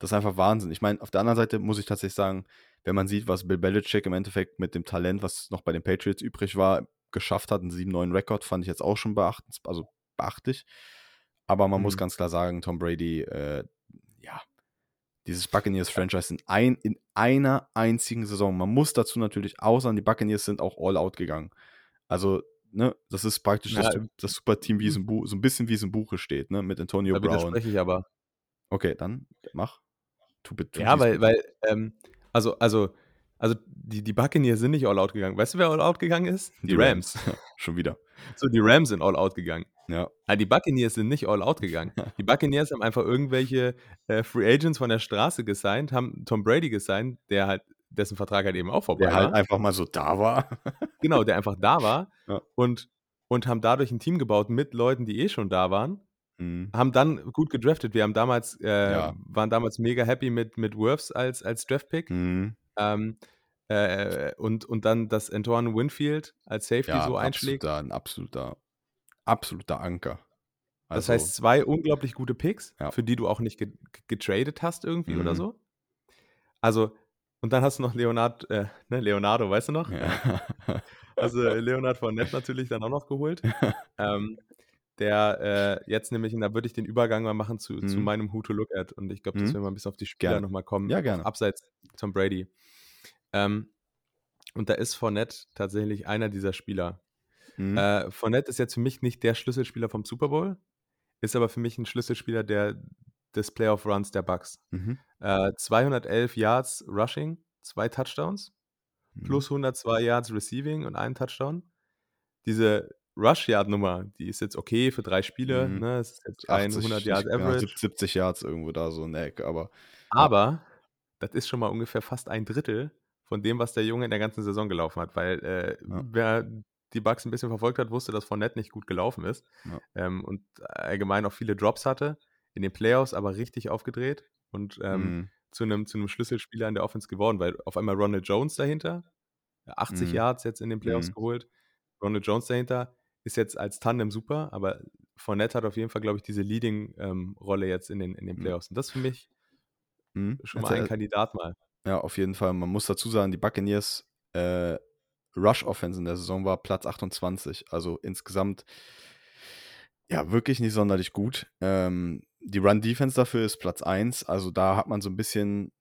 das ist einfach Wahnsinn. Ich meine, auf der anderen Seite muss ich tatsächlich sagen, wenn man sieht, was Bill Belichick im Endeffekt mit dem Talent, was noch bei den Patriots übrig war, geschafft hat, 'n 7-9 Rekord, fand ich jetzt auch schon beachtens also beachtlich. Aber man muss Mhm. ganz klar sagen, Tom Brady, äh, ja, dieses Buccaneers-Franchise in ein in einer einzigen Saison. Man muss dazu natürlich auch sagen, die Buccaneers sind auch all out gegangen. Also, ne, das ist praktisch Ja, das das Superteam, wie es im Buch so 'n bisschen wie es im Buche steht, ne, mit Antonio Da Brown. widerspreche ich aber. Okay, dann mach. Tu tu Ja, weil, weil, ähm, also, also, also die, die Buccaneers sind nicht all out gegangen. Weißt du, wer all out gegangen ist? Die, Die Rams. Rams. Schon wieder. So, die Rams sind all out gegangen. Ja. Ah, die Buccaneers sind nicht all out gegangen. Die Buccaneers haben einfach irgendwelche äh, Free Agents von der Straße gesigned, haben Tom Brady gesigned, der halt, dessen Vertrag halt eben auch vorbei Der halt war. einfach mal so da war. Genau, der einfach da war Ja. und, und haben dadurch ein Team gebaut mit Leuten, die eh schon da waren. Mhm. Haben dann gut gedraftet. Wir haben damals, äh, Ja. waren damals mega happy mit, mit Wirfs als, als Draftpick. Mhm. Ähm, äh, und, und dann, dass Antoine Winfield als Safety Ja, so einschlägt. absoluter 'n absoluter absoluter Anker. Das Also heißt, zwei unglaublich gute Picks, Ja. für die du auch nicht ge getradet hast irgendwie oder Mhm. so. Also, und dann hast du noch Leonard, äh, ne, Leonardo, weißt du noch? Ja. Also Leonard Fournette natürlich dann auch noch geholt. Ähm, der äh, jetzt nämlich, und da würde ich den Übergang mal machen zu, zu Mhm. meinem Who to Look at. Und ich glaube, dass Mhm. wir mal ein bisschen auf die Spieler nochmal kommen. Ja, gerne. Abseits Tom Brady. Ähm, und da ist Fournette tatsächlich einer dieser Spieler. Mhm. Äh, Fournette ist jetzt für mich nicht der Schlüsselspieler vom Super Bowl, ist aber für mich ein Schlüsselspieler der, des Playoff-Runs der Bucks. Mhm. Äh, 211 Yards Rushing, zwei Touchdowns, Mhm. plus 102 Yards Receiving und einen Touchdown. Diese Rush-Yard-Nummer, die ist jetzt okay für drei Spiele, Mhm. ne? Es ist jetzt kein 80, 100 ich Yard ja, Average. sieb 70 Yards irgendwo da so in der Ecke, aber ja. Aber das ist schon mal ungefähr fast ein Drittel von dem, was der Junge in der ganzen Saison gelaufen hat, weil äh, Ja. wer die Bucks ein bisschen verfolgt hat, wusste, dass Fournette nicht gut gelaufen ist Ja. ähm, und allgemein auch viele Drops hatte, in den Playoffs aber richtig aufgedreht und ähm, Mhm. zu einem zu 'nem Schlüsselspieler in der Offense geworden, weil auf einmal Ronald Jones dahinter, 80 Mhm. Yards jetzt in den Playoffs Mhm. geholt. Ronald Jones dahinter ist jetzt als Tandem super, aber Fournette hat auf jeden Fall, glaube ich, diese Leading ähm, jetzt in den in den Mhm. Playoffs und das ist für mich Mhm. schon mal ein äh Kandidat mal. Ja, auf jeden Fall. Man muss dazu sagen, die Buccaneers, äh, Rush-Offense in der Saison war Platz 28. Also insgesamt ja, wirklich nicht sonderlich gut. Ähm, die Run-Defense dafür ist Platz 1. Also da hat man so ein bisschen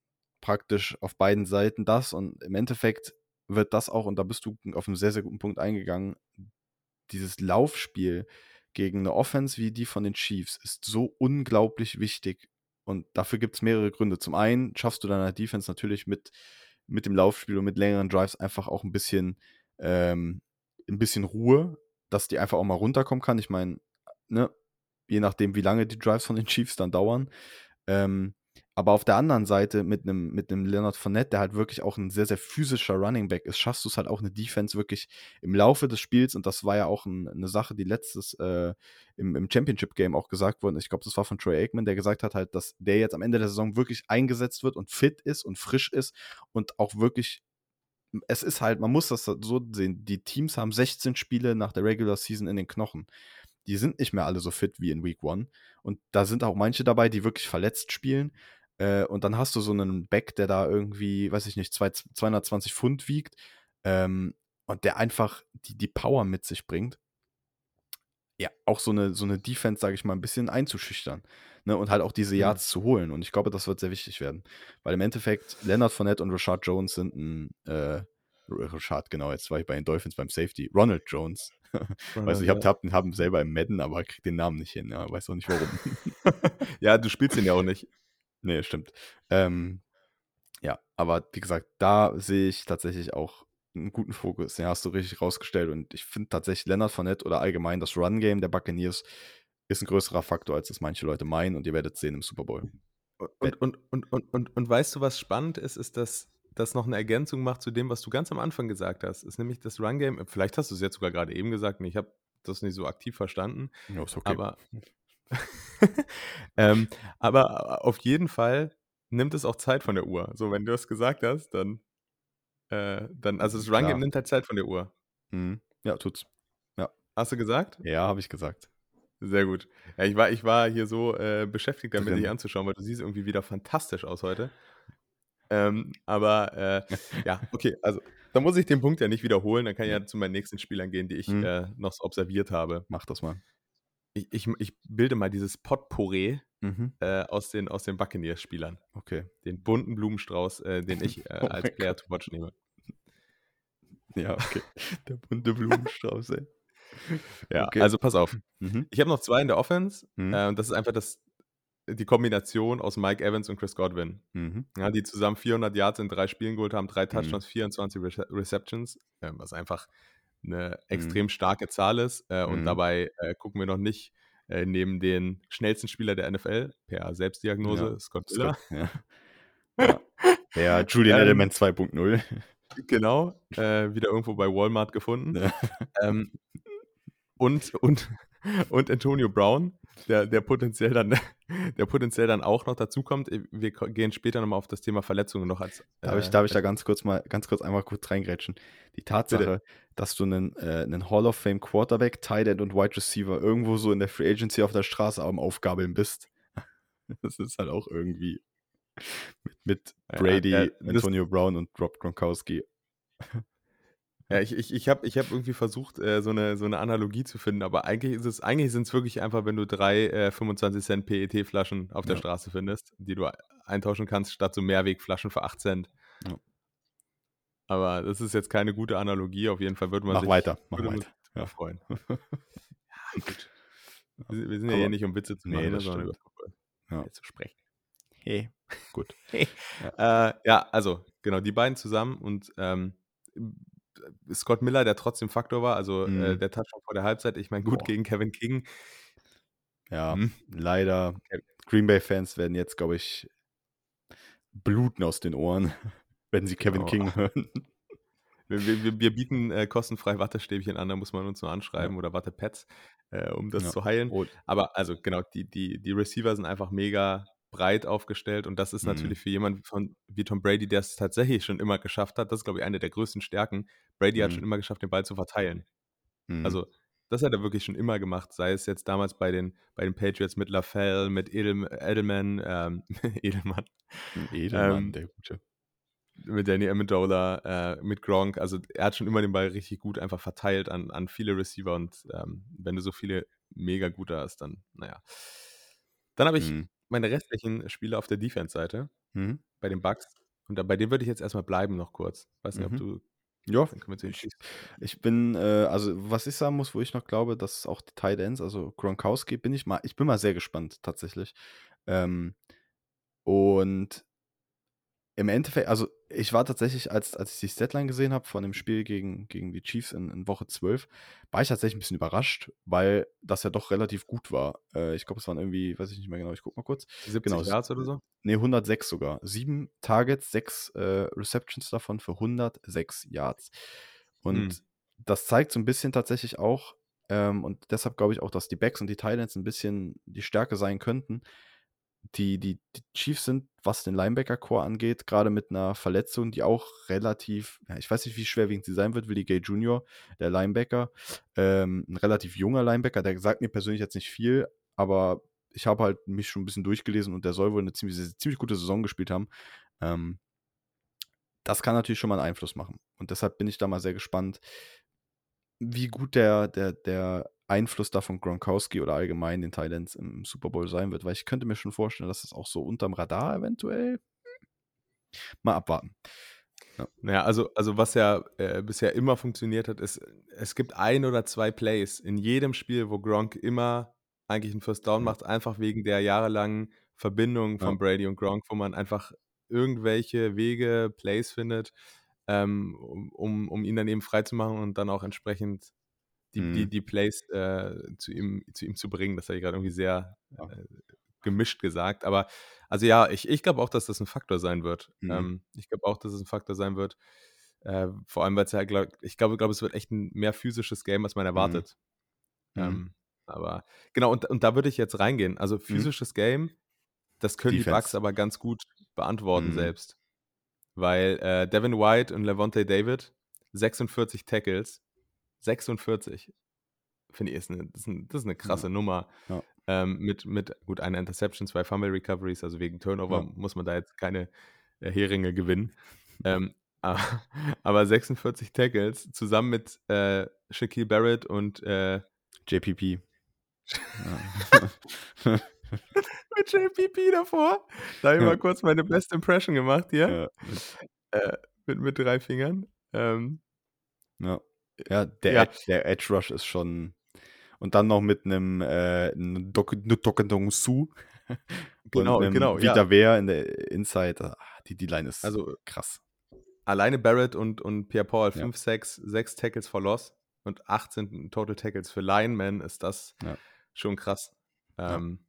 praktisch auf beiden Seiten das und im Endeffekt wird das auch, und da bist du auf einen sehr, sehr guten Punkt eingegangen, dieses Laufspiel gegen eine Offense wie die von den Chiefs ist so unglaublich wichtig und dafür gibt es mehrere Gründe. Zum einen schaffst du deiner Defense natürlich mit, mit dem Laufspiel und mit längeren Drives einfach auch ein bisschen, ähm, ein bisschen Ruhe, dass die einfach auch mal runterkommen kann. Ich meine, ne, je nachdem, wie lange die Drives von den Chiefs dann dauern. Ähm, aber auf der anderen Seite mit einem mit Leonard Fournette, der halt wirklich auch ein sehr, sehr physischer Running Back ist, schaffst du es halt auch eine Defense wirklich im Laufe des Spiels und das war ja auch 'n 'ne Sache, die letztes, äh, im im Championship-Game auch gesagt wurde. Ich glaube, das war von Troy Aikman, der gesagt hat halt, dass der jetzt am Ende der Saison wirklich eingesetzt wird und fit ist und frisch ist und auch wirklich es ist halt man muss das so sehen, die Teams haben 16 Spiele nach der Regular Season in den Knochen. Die sind nicht mehr alle so fit wie in Week 1 und da sind auch manche dabei, die wirklich verletzt spielen. Äh, und dann hast du so einen Back, der da irgendwie, weiß ich nicht, zwei, 220 Pfund wiegt ähm, und der einfach die, die Power mit sich bringt. Ja, auch so eine, so eine Defense, sage ich mal, ein bisschen einzuschüchtern. Ne, und halt auch diese Yards ja. zu holen. Und ich glaube, das wird sehr wichtig werden. Weil im Endeffekt, Leonard Fournette und Rashad Jones sind ein, äh, Rashad, genau, jetzt war ich bei den Dolphins beim Safety. Ronald Jones. Ronald, du, ich habe hab, hab selber im Madden, aber krieg den Namen nicht hin. Ja, weiß auch nicht warum. ja, du spielst ihn ja auch nicht. Nee, stimmt. Ähm, ja, aber wie gesagt, da sehe ich tatsächlich auch einen guten Fokus. Den hast du richtig rausgestellt. Und ich finde tatsächlich Leonard Fournette oder allgemein das Run-Game der Buccaneers ist ein größerer Faktor, als das manche Leute meinen. Und ihr werdet sehen im Super Bowl. Und, und, und, und, und, und weißt du, was spannend ist, ist, dass das noch eine Ergänzung macht zu dem, was du ganz am Anfang gesagt hast. Ist nämlich das Run-Game, vielleicht hast du es jetzt sogar gerade eben gesagt, und ich habe das nicht so aktiv verstanden. Ja, ist okay. Aber ähm, aber auf jeden Fall nimmt es auch Zeit von der Uhr. So, wenn du es gesagt hast, dann, äh, dann also das Run Game nimmt halt Zeit von der Uhr. Mhm. Ja, tut's. Ja. Hast du gesagt? Ja, habe ich gesagt. Sehr gut. Ja, ich, war, ich war hier so äh, beschäftigt damit, dich anzuschauen, weil du siehst irgendwie wieder fantastisch aus heute. Ähm, aber äh, ja, okay, also da muss ich den Punkt ja nicht wiederholen, dann kann ich ja zu meinen nächsten Spielern gehen, die ich mhm. äh, noch so observiert habe. Mach das mal ich, ich, ich bilde mal dieses Potpourri mhm. äh, aus den, aus den Buccaneers-Spielern. Okay. Den bunten Blumenstrauß, äh, den ich äh, oh als Player to watch nehme. Ja, okay. Der bunte Blumenstrauß, ey. ja, okay. also pass auf. Mhm. Ich habe noch zwei in der Offense mhm. Äh, und das ist einfach das, die Kombination aus Mike Evans und Chris Godwin. Mhm. Ja, die zusammen 400 Yards in drei Spielen geholt haben, drei mhm. Touchdowns, 24 Re Receptions, ähm, was einfach eine mhm. extrem starke Zahl ist. Äh, und mhm. dabei äh, gucken wir noch nicht äh, neben den schnellsten Spieler der NFL per Selbstdiagnose, ja. Scott Miller. Ja. ja. Der Julian ähm, Edelman 2.0. Genau, äh, wieder irgendwo bei Walmart gefunden. Ähm, und, und, und Antonio Brown, der, der, potenziell dann, der potenziell dann auch noch dazukommt. Wir gehen später nochmal auf das Thema Verletzungen noch als. Darf ich, darf ich da ganz kurz mal, ganz kurz einmal kurz reingrätschen? Die Tatsache, Bitte. Dass du einen, äh, einen Hall of Fame Quarterback, Tight End und Wide Receiver irgendwo so in der Free Agency auf der Straße am Aufgabeln bist, das ist halt auch irgendwie mit, mit Brady, ja, ja, Antonio Brown und Rob Gronkowski. Ja, ich, ich, ich habe ich hab irgendwie versucht, äh, so, eine, so eine Analogie zu finden, aber eigentlich ist es, eigentlich sind es wirklich einfach, wenn du drei äh, 25 Cent PET-Flaschen auf der Straße findest, die du eintauschen kannst, statt so Mehrwegflaschen für 8 Cent. Ja. Aber das ist jetzt keine gute Analogie, auf jeden Fall würde man mach sich weiter, mach weiter. ja. freuen. ja, gut. Wir, wir sind ja hier nicht, um Witze zu machen, nee, ne, sondern über Fußball ja. zu sprechen. Hey, gut. Hey. Ja. Äh, ja. also, genau, die beiden zusammen und ähm, Scott Miller, der trotzdem Faktor war, also äh, mhm. äh, der Touchdown vor der Halbzeit, ich meine, gut Boah. gegen Kevin King. Ja, hm. leider. Green Bay-Fans werden jetzt, glaube ich, bluten aus den Ohren, wenn sie Kevin oh. King hören. Wir, wir, wir bieten äh, kostenfrei Wattestäbchen an, da muss man uns nur anschreiben ja. oder Wattepads, äh, um das ja. zu heilen. Oh. Aber also genau, die, die, die Receiver sind einfach mega breit aufgestellt und das ist mhm. natürlich für jemanden von, wie Tom Brady, der es tatsächlich schon immer geschafft hat, das ist, glaube ich, eine der größten Stärken. Brady mhm. hat schon immer geschafft, den Ball zu verteilen. Mhm. Also, das hat er wirklich schon immer gemacht, sei es jetzt damals bei den, bei den Patriots mit LaFell, mit Edel, Edelman, ähm, Edelmann. Edelmann, ähm, der Gute. Mit Danny Amendola, äh, mit Gronk. Also, er hat schon immer den Ball richtig gut einfach verteilt an, an viele Receiver und ähm, wenn du so viele mega gute hast, dann, naja. Dann habe ich mhm meine restlichen Spiele auf der Defense-Seite mhm. bei den Bugs. Und bei denen würde ich jetzt erstmal bleiben noch kurz. Weiß nicht, mhm. ob du. Ja, ich, ich, bin, äh, also was ich sagen muss, wo ich noch glaube, dass auch die Tight Ends, also Gronkowski, bin ich mal, ich bin mal sehr gespannt tatsächlich. Ähm, und im Endeffekt, also ich war tatsächlich, als, als ich die Statline gesehen habe von dem Spiel gegen, gegen die Chiefs in, in Woche 12, war ich tatsächlich ein bisschen überrascht, weil das ja doch relativ gut war. Äh, ich glaube, es waren irgendwie, weiß ich nicht mehr genau, ich gucke mal kurz. 70 genau, Yards oder so? Ne, 106 sogar. Sieben Targets, sechs äh, Receptions davon für 106 Yards. Und Hm. das zeigt so ein bisschen tatsächlich auch, ähm, und deshalb glaube ich auch, dass die Backs und die Titans ein bisschen die Stärke sein könnten. Die, die, die Chiefs sind, was den Linebacker-Core angeht, gerade mit einer Verletzung, die auch relativ, ja, ich weiß nicht, wie schwerwiegend sie sein wird, Willie Gay Jr., der Linebacker, ähm, ein relativ junger Linebacker, der sagt mir persönlich jetzt nicht viel, aber ich habe halt mich schon ein bisschen durchgelesen und der soll wohl eine ziemlich, ziemlich gute Saison gespielt haben. Ähm, das kann natürlich schon mal einen Einfluss machen. Und deshalb bin ich da mal sehr gespannt, wie gut der, der, der Einfluss da von Gronkowski oder allgemein den Thailands im Super Bowl sein wird, weil ich könnte mir schon vorstellen, dass das auch so unterm Radar eventuell mal abwarten. Ja. Naja, also, also was ja äh, bisher immer funktioniert hat, ist, es gibt ein oder zwei Plays in jedem Spiel, wo Gronk immer eigentlich einen First Down macht, einfach wegen der jahrelangen Verbindung von Ja. Brady und Gronk, wo man einfach irgendwelche Wege, Plays findet, ähm, um, um, um ihn dann eben freizumachen und dann auch entsprechend die, die, Mhm. die Plays äh, zu, ihm, zu ihm zu bringen. Das habe ich gerade irgendwie sehr Ja. äh, gemischt gesagt. Aber also ja, ich, ich glaube auch, dass das ein Faktor sein wird. Mhm. Ähm, ich glaube auch, dass es ein Faktor sein wird. Äh, vor allem, weil es ja, glaub, ich glaube, glaub, es wird echt ein mehr physisches Game, als man erwartet. Mhm. Ähm, aber genau, und, und da würde ich jetzt reingehen. Mhm. Also physisches Game, das können die Bucks Defense. aber ganz gut beantworten Mhm. selbst. Weil äh, Devin White und Levante David, 46 Tackles, 46. Finde ich, ist eine, das, ist eine, das ist eine krasse Nummer. Ja. Ähm, mit, mit, gut, einer Interception, zwei Fumble Recoveries, also wegen Turnover Ja. muss man da jetzt keine äh, Heringe gewinnen. Ähm, aber, aber 46 Tackles zusammen mit äh, Shaquille Barrett und äh, JPP. Ja. mit JPP davor. Da habe ich Ja. mal kurz meine Best Impression gemacht hier. ja. Äh, mit, mit drei Fingern. Ähm, Ja. Ja, der, Ja. Edge, der Edge Rush ist schon. Und dann noch mit einem äh, Dokendong Su. Genau, und genau, ja. Wieder wer in der Inside. Ah, Die D-Line ist Also- krass. alleine Barrett und, und Pierre Paul, Ja. 5 Sacks, 6 Tackles for Loss und 18 Total Tackles für Linemen, ist das Ja. schon krass. Ja. Ähm,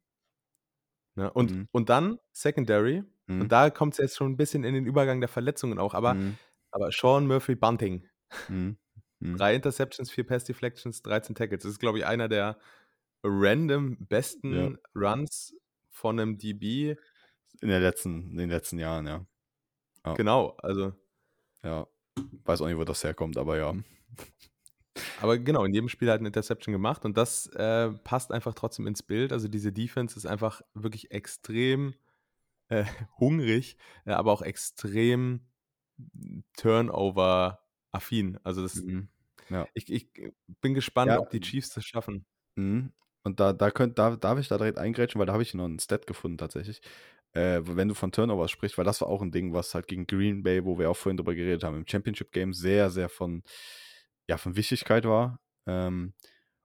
ne, und, Mhm. und dann Secondary, Mhm. und da kommt es jetzt schon ein bisschen in den Übergang der Verletzungen auch, aber, Mhm. aber Sean Murphy Bunting, Mhm. Mhm. drei Interceptions, vier Pass Deflections, 13 Tackles. Das ist, glaube ich, einer der random besten Runs von einem DB. In, der letzten, in den letzten Jahren, ja. Ja. Genau, also Ja. Weiß auch nicht, wo das herkommt, aber ja. Aber genau, in jedem Spiel hat eine Interception gemacht und das äh, passt einfach trotzdem ins Bild. Also diese Defense ist einfach wirklich extrem äh, hungrig, äh, aber auch extrem Turnover-affin. Also das, Mhm. ich, ich bin gespannt, Ja. ob die Chiefs das schaffen. Mhm. Und da, da könnt, da darf ich da direkt eingrätschen, weil da habe ich noch einen Stat gefunden tatsächlich. Äh, wenn du von Turnovers sprichst, weil das war auch ein Ding, was halt gegen Green Bay, wo wir auch vorhin drüber geredet haben, im Championship Game sehr, sehr von, ja, von Wichtigkeit war. Ähm,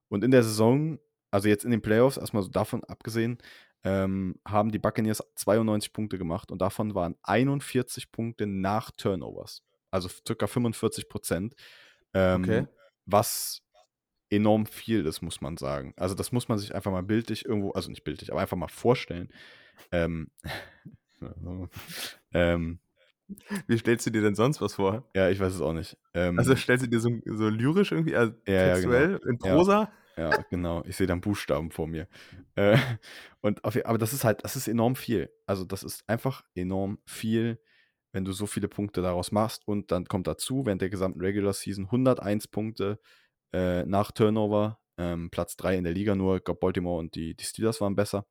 und in der Saison, also jetzt in den Playoffs, erstmal so davon abgesehen, ähm, haben die Buccaneers 92 Punkte gemacht und davon waren 41 Punkte nach Turnovers. Also circa 45 Prozent. Ähm, Okay. Was enorm viel ist, muss man sagen. Also das muss man sich einfach mal bildlich irgendwo, also nicht bildlich, aber einfach mal vorstellen. Ähm, ähm, Wie stellst du dir denn sonst was vor? ja, ich weiß es auch nicht. Ähm, Also stellst du dir so, so lyrisch irgendwie, also Ja, ja, textuell, in Ja. Prosa? Ja, genau. Ich sehe dann Buchstaben vor mir. Äh, und auf, aber das ist halt, das ist enorm viel. Also das ist einfach enorm viel, wenn du so viele Punkte daraus machst. Und dann kommt dazu, während der gesamten Regular Season 101 Punkte äh, nach Turnover. Ähm, Platz 3 in der Liga nur. Ich glaube, Baltimore und die, die Steelers waren besser.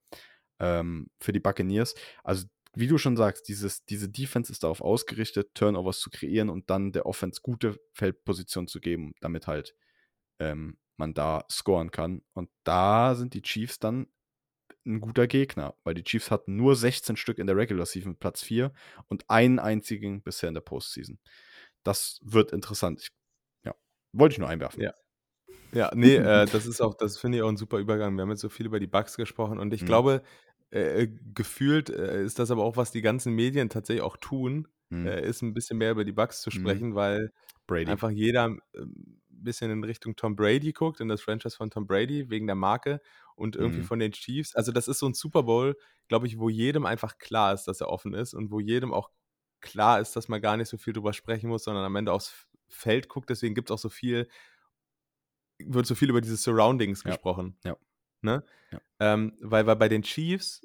Ähm, für die Buccaneers. Also wie du schon sagst, dieses, diese Defense ist darauf ausgerichtet, Turnovers zu kreieren und dann der Offense gute Feldposition zu geben, damit halt ähm, man da scoren kann. Und da sind die Chiefs dann ein guter Gegner, weil die Chiefs hatten nur 16 Stück in der Regular Season, Platz 4 und einen einzigen bisher in der Postseason. Das wird interessant. Ich, ja, wollte ich nur einwerfen. Ja. Ja, nee, äh, das ist auch, das finde ich auch ein super Übergang. Wir haben jetzt so viel über die Bugs gesprochen und ich Mhm. glaube, äh, gefühlt äh, ist das aber auch, was die ganzen Medien tatsächlich auch tun. Mhm. äh, ist, ein bisschen mehr über die Bucks zu Mhm. sprechen, weil Brady. einfach jeder bisschen in Richtung Tom Brady guckt, in das Franchise von Tom Brady, wegen der Marke und irgendwie Mhm. von den Chiefs. Also, das ist so ein Super Bowl, glaube ich, wo jedem einfach klar ist, dass er offen ist und wo jedem auch klar ist, dass man gar nicht so viel drüber sprechen muss, sondern am Ende aufs Feld guckt. Deswegen gibt es auch so viel wird so viel über diese Surroundings Ja. gesprochen, Ja. ne? Ja. Ähm, weil weil bei den Chiefs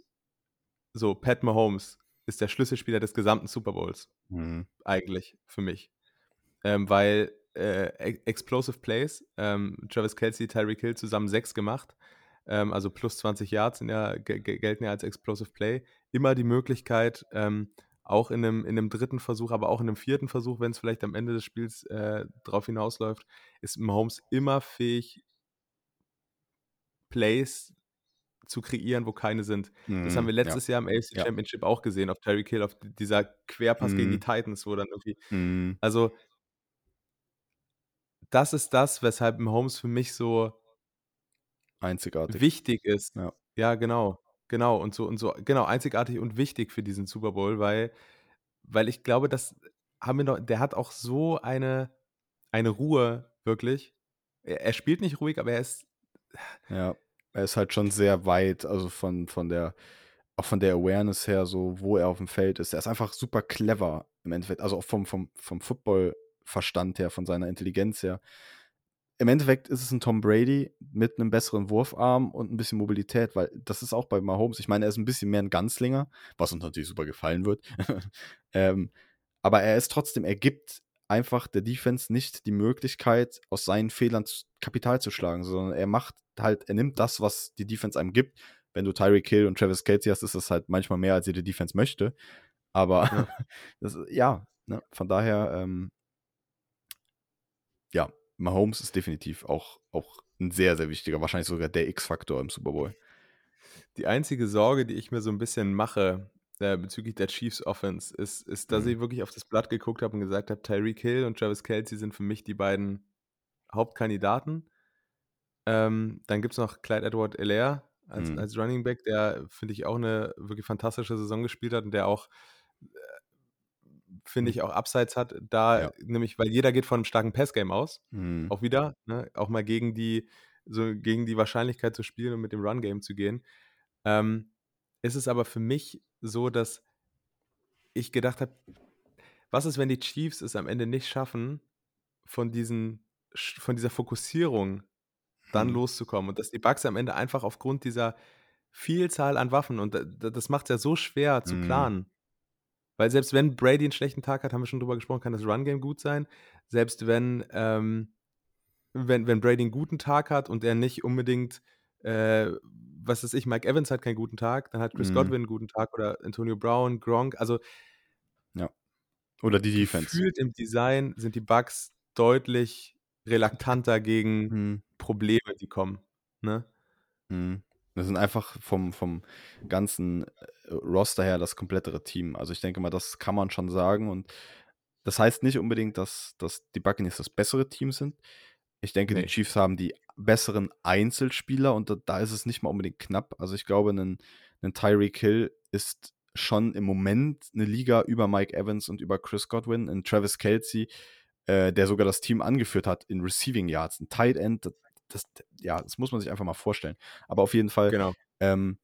so, Pat Mahomes ist der Schlüsselspieler des gesamten Super Bowls Mhm. eigentlich für mich. Ähm, weil, äh, Explosive Plays, ähm, Travis Kelce, Tyreek Hill zusammen 6 gemacht, ähm, also plus 20 Yards ja ge ge gelten ja als Explosive Play. Immer die Möglichkeit, ähm, auch in 'nem in 'nem 3. Versuch, aber auch in 'nem 4. Versuch, wenn's vielleicht am Ende des Spiels, äh, drauf hinausläuft, ist Mahomes immer fähig Plays zu kreieren, wo keine sind. Das haben Mhm. wir Ja. letztes Jahr im AFC Ja. Championship auch gesehen auf Tyreek Hill, auf dieser Querpass gegen die Mhm. Titans, wo dann irgendwie Mhm. also das ist das, weshalb Mahomes für mich so Einzigartig. wichtig ist. Ja. Ja, genau. Genau. Und so und so genau, einzigartig und wichtig für diesen Super Bowl, weil weil ich glaube, das haben wir noch der hat auch so eine eine Ruhe, wirklich. Er er spielt nicht ruhig, aber er ist Ja, er ist halt schon sehr weit, also von von der auch von der Awareness her, so wo er aufm Feld ist. Er ist einfach super clever im Endeffekt, also auch vom vom vom Football-Verstand her, von seiner Intelligenz her. Im Endeffekt ist es 'n Tom Brady mit 'nem besseren Wurfarm und 'n bisschen Mobilität, weil das ist auch bei Mahomes ich meine, er ist 'n bisschen mehr 'n Gunslinger, was uns natürlich super gefallen wird. Ähm, aber er ist trotzdem er gibt einfach der Defense nicht die Möglichkeit, aus seinen Fehlern Kapital zu schlagen, sondern er macht halt er nimmt das, was die Defense einem gibt. Wenn du Tyreek Hill und Travis Kelce hast, ist das halt manchmal mehr, als jede Defense möchte. Aber Ja. das ja, ne? Von daher, ähm ja, Mahomes ist definitiv auch auch 'n sehr, sehr wichtiger, wahrscheinlich sogar der X-Faktor im Super Bowl. Die einzige Sorge, die ich mir so 'n bisschen mache, äh, bezüglich der Chiefs Offense, ist ist, dass Mhm. ich wirklich auf das Blatt geguckt habe und gesagt habe: „Tyreek Hill und Travis Kelce sind für mich die beiden Hauptkandidaten.“ Ähm, dann gibt's noch Clyde Edward-Helaire als Mhm. als Running Back, der, finde ich, auch 'ne wirklich fantastische Saison gespielt hat und der auch, äh, finde Mhm. ich, auch Upsides hat. Da Ja. nämlich weil jeder geht von 'nem starken Passgame aus, Mhm. auch wieder, ne? Auch mal gegen die so gegen die Wahrscheinlichkeit zu spielen und mit dem Run-Game zu gehen. Ähm, ist es aber für mich so, dass ich gedacht habe: „Was ist, wenn die Chiefs es am Ende nicht schaffen, von diesen von dieser Fokussierung dann Mhm. loszukommen?“ Und dass die Bucks am Ende einfach aufgrund dieser Vielzahl an Waffen und d das macht's ja so schwer zu Mhm. Weil selbst wenn Brady 'n schlechten Tag hat, haben wir schon drüber gesprochen, kann das Run-Game gut sein. Selbst wenn, ähm wenn wenn Brady 'n guten Tag hat und er nicht unbedingt, äh, was weiß ich, Mike Evans hat keinen guten Tag, dann hat Chris Mhm. Godwin 'n guten Tag oder Antonio Brown, Gronk. Also Ja. Oder die Defense. gefühlt im Design sind die Bucks deutlich relaktanter gegen Mhm. Probleme, die kommen, ne? Mhm. Wir sind einfach vom vom ganzen, äh, Roster her das komplettere Team. Also, ich denke mal, das kann man schon sagen und das heißt nicht unbedingt, dass dass die Buccaneers das bessere Team sind. Ich denke, die Ne. Chiefs haben die besseren Einzelspieler und da da ist es nicht mal unbedingt knapp. Also, ich glaube, 'nen 'nen Tyreek Hill ist schon im Moment 'ne Liga über Mike Evans und über Chris Godwin. 'N Travis Kelce, äh, der sogar das Team angeführt hat in Receiving Yards, 'n Tight End, d das ja, das muss man sich einfach mal vorstellen. Aber auf jeden Fall, Genau. ähm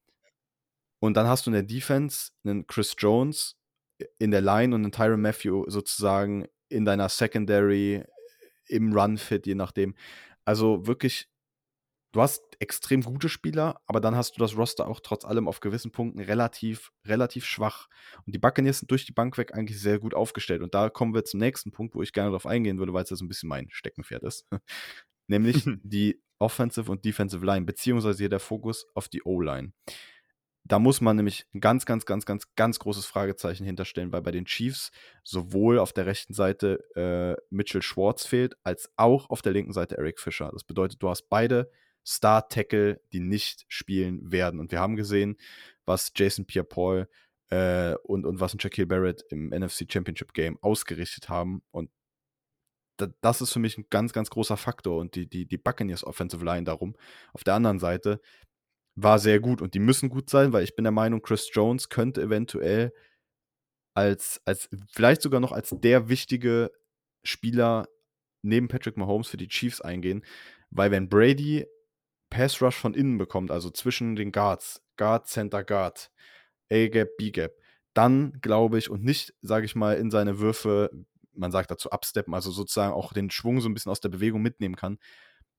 und dann hast du in der Defense 'nen Chris Jones in der Line und 'nen Tyrann Mathieu sozusagen in deiner Secondary, im Run-Fit, je nachdem. Also, wirklich du hast extrem gute Spieler, aber dann hast du das Roster auch trotz allem auf gewissen Punkten relativ relativ schwach. Und die Buccaneers sind durch die Bank weg eigentlich sehr gut aufgestellt. Und da kommen wir zum nächsten Punkt, wo ich gerne drauf eingehen würde, weil's ja so 'n bisschen mein Steckenpferd ist. Nämlich die Offensive und Defensive Line, beziehungsweise hier der Fokus auf die O-Line. Da muss man nämlich 'n ganz, ganz, ganz, ganz, ganz großes Fragezeichen hinter stellen, weil bei den Chiefs sowohl auf der rechten Seite, äh, Mitchell Schwartz fehlt, als auch auf der linken Seite Eric Fischer. Das bedeutet, du hast beide Star-Tackle, die nicht spielen werden. Und wir haben gesehen, was Jason Pierre-Paul, äh, und und was 'n Shaquille Barrett im NFC Championship Game ausgerichtet haben. Und das ist für mich 'n ganz, ganz großer Faktor und die die die Buccaneers Offensive Line darum. Auf der anderen Seite war sehr gut und die müssen gut sein, weil ich bin der Meinung, Chris Jones könnte eventuell als, als vielleicht sogar noch als der wichtige Spieler neben Patrick Mahomes für die Chiefs eingehen, weil wenn Brady Pass Rush von innen bekommt, also zwischen den Guards, Guard, Center, Guard, A-Gap, B-Gap, dann glaube ich, und nicht, sage ich mal, in seine Würfe, man sagt dazu absteppen, also sozusagen auch den Schwung so ein bisschen aus der Bewegung mitnehmen kann,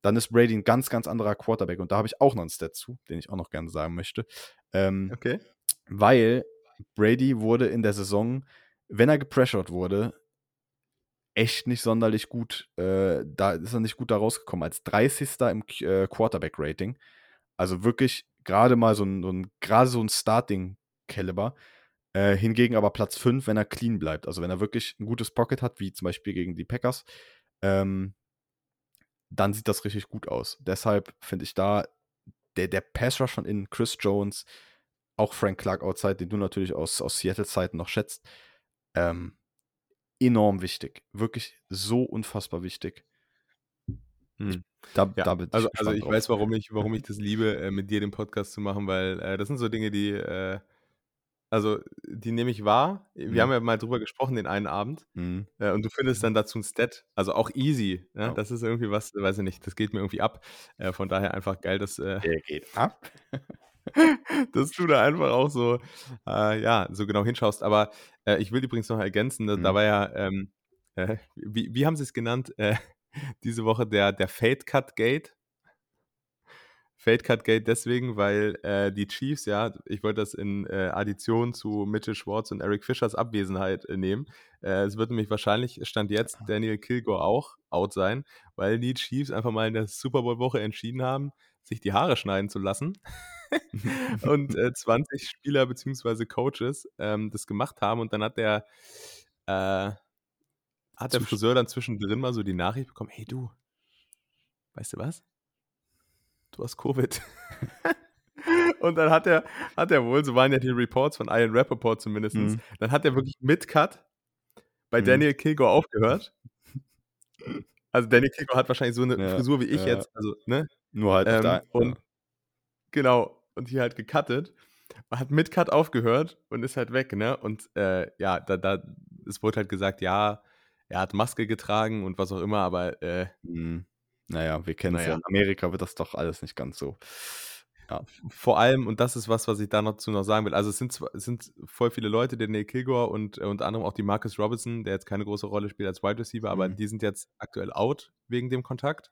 dann ist Brady ein ganz, ganz anderer Quarterback. Und da habe ich auch noch einen Stat zu, den ich auch noch gerne sagen möchte. Ähm, Okay. weil Brady wurde in der Saison, wenn er gepressured wurde, echt nicht sonderlich gut, äh, da ist er nicht gut da rausgekommen, als 30. im äh, Quarterback-Rating. Also wirklich gerade mal so ein, so ein gerade so ein Starting-Caliber. Äh, hingegen aber Platz 5, wenn er clean bleibt. Also wenn er wirklich ein gutes Pocket hat, wie zum Beispiel gegen die Packers, ähm, dann sieht das richtig gut aus. Deshalb finde ich da der, der Pass Rush von innen, Chris Jones, auch Frank Clark outside, den du natürlich aus, aus Seattle-Zeiten noch schätzt, ähm, enorm wichtig. Wirklich so unfassbar wichtig. Hm. Da, Ja, da bin ich also, also ich drauf. weiß, warum ich, warum ich das liebe, äh, mit dir den Podcast zu machen, weil äh, das sind so Dinge, die, äh, also die nehme ich wahr. Wir Mhm. haben ja mal drüber gesprochen den einen Abend Mhm. äh, und du findest dann dazu ein Stat, also auch easy. Ne? Ja. Das ist irgendwie was, weiß ich nicht, das geht mir irgendwie ab. Äh, von daher einfach geil, dass, äh, Der geht ab. dass du da einfach auch so, äh, ja, so genau hinschaust. Aber äh, ich will übrigens noch ergänzen, da, da Mhm. war ja, ähm, äh, wie, wie haben sie es genannt, diese Woche der, der Fade Cut Gate. Fade Cut Gate deswegen, weil äh, die Chiefs, ja, ich wollte das in äh, Addition zu Mitchell Schwartz und Eric Fischers Abwesenheit äh, nehmen. Äh, es wird nämlich wahrscheinlich, stand jetzt Daniel Kilgore auch out sein, weil die Chiefs einfach mal in der Super Bowl-Woche entschieden haben, sich die Haare schneiden zu lassen. und äh, 20 Spieler bzw. Coaches ähm, das gemacht haben und dann hat der, äh, hat der Friseur dann zwischendrin mal so die Nachricht bekommen, hey du, weißt du was? Du hast Covid. und dann hat er, hat er wohl, so waren ja die Reports von Ian Rappaport zumindest, Mhm. dann hat er wirklich mit Cut bei Mhm. Daniel Kilgore aufgehört. Also Daniel Kilgore hat wahrscheinlich so eine Ja, Frisur wie ich ja. jetzt, also, ne? Nur halt Ähm, der, und genau, und hier halt gecuttet, hat mit Cut aufgehört und ist halt weg, ne? Und äh, ja, da, da, es wurde halt gesagt, ja, er hat Maske getragen und was auch immer, aber äh, Mhm. Naja, wir kennen es ja. Naja. In Amerika wird das doch alles nicht ganz so. Ja. vor allem, und das ist was, was ich da noch zu noch sagen will, also es sind, es sind voll viele Leute, der Daniel Kilgore und äh, unter anderem auch die Marcus Robinson, der jetzt keine große Rolle spielt als Wide Receiver, aber Mhm. die sind jetzt aktuell out wegen dem Kontakt,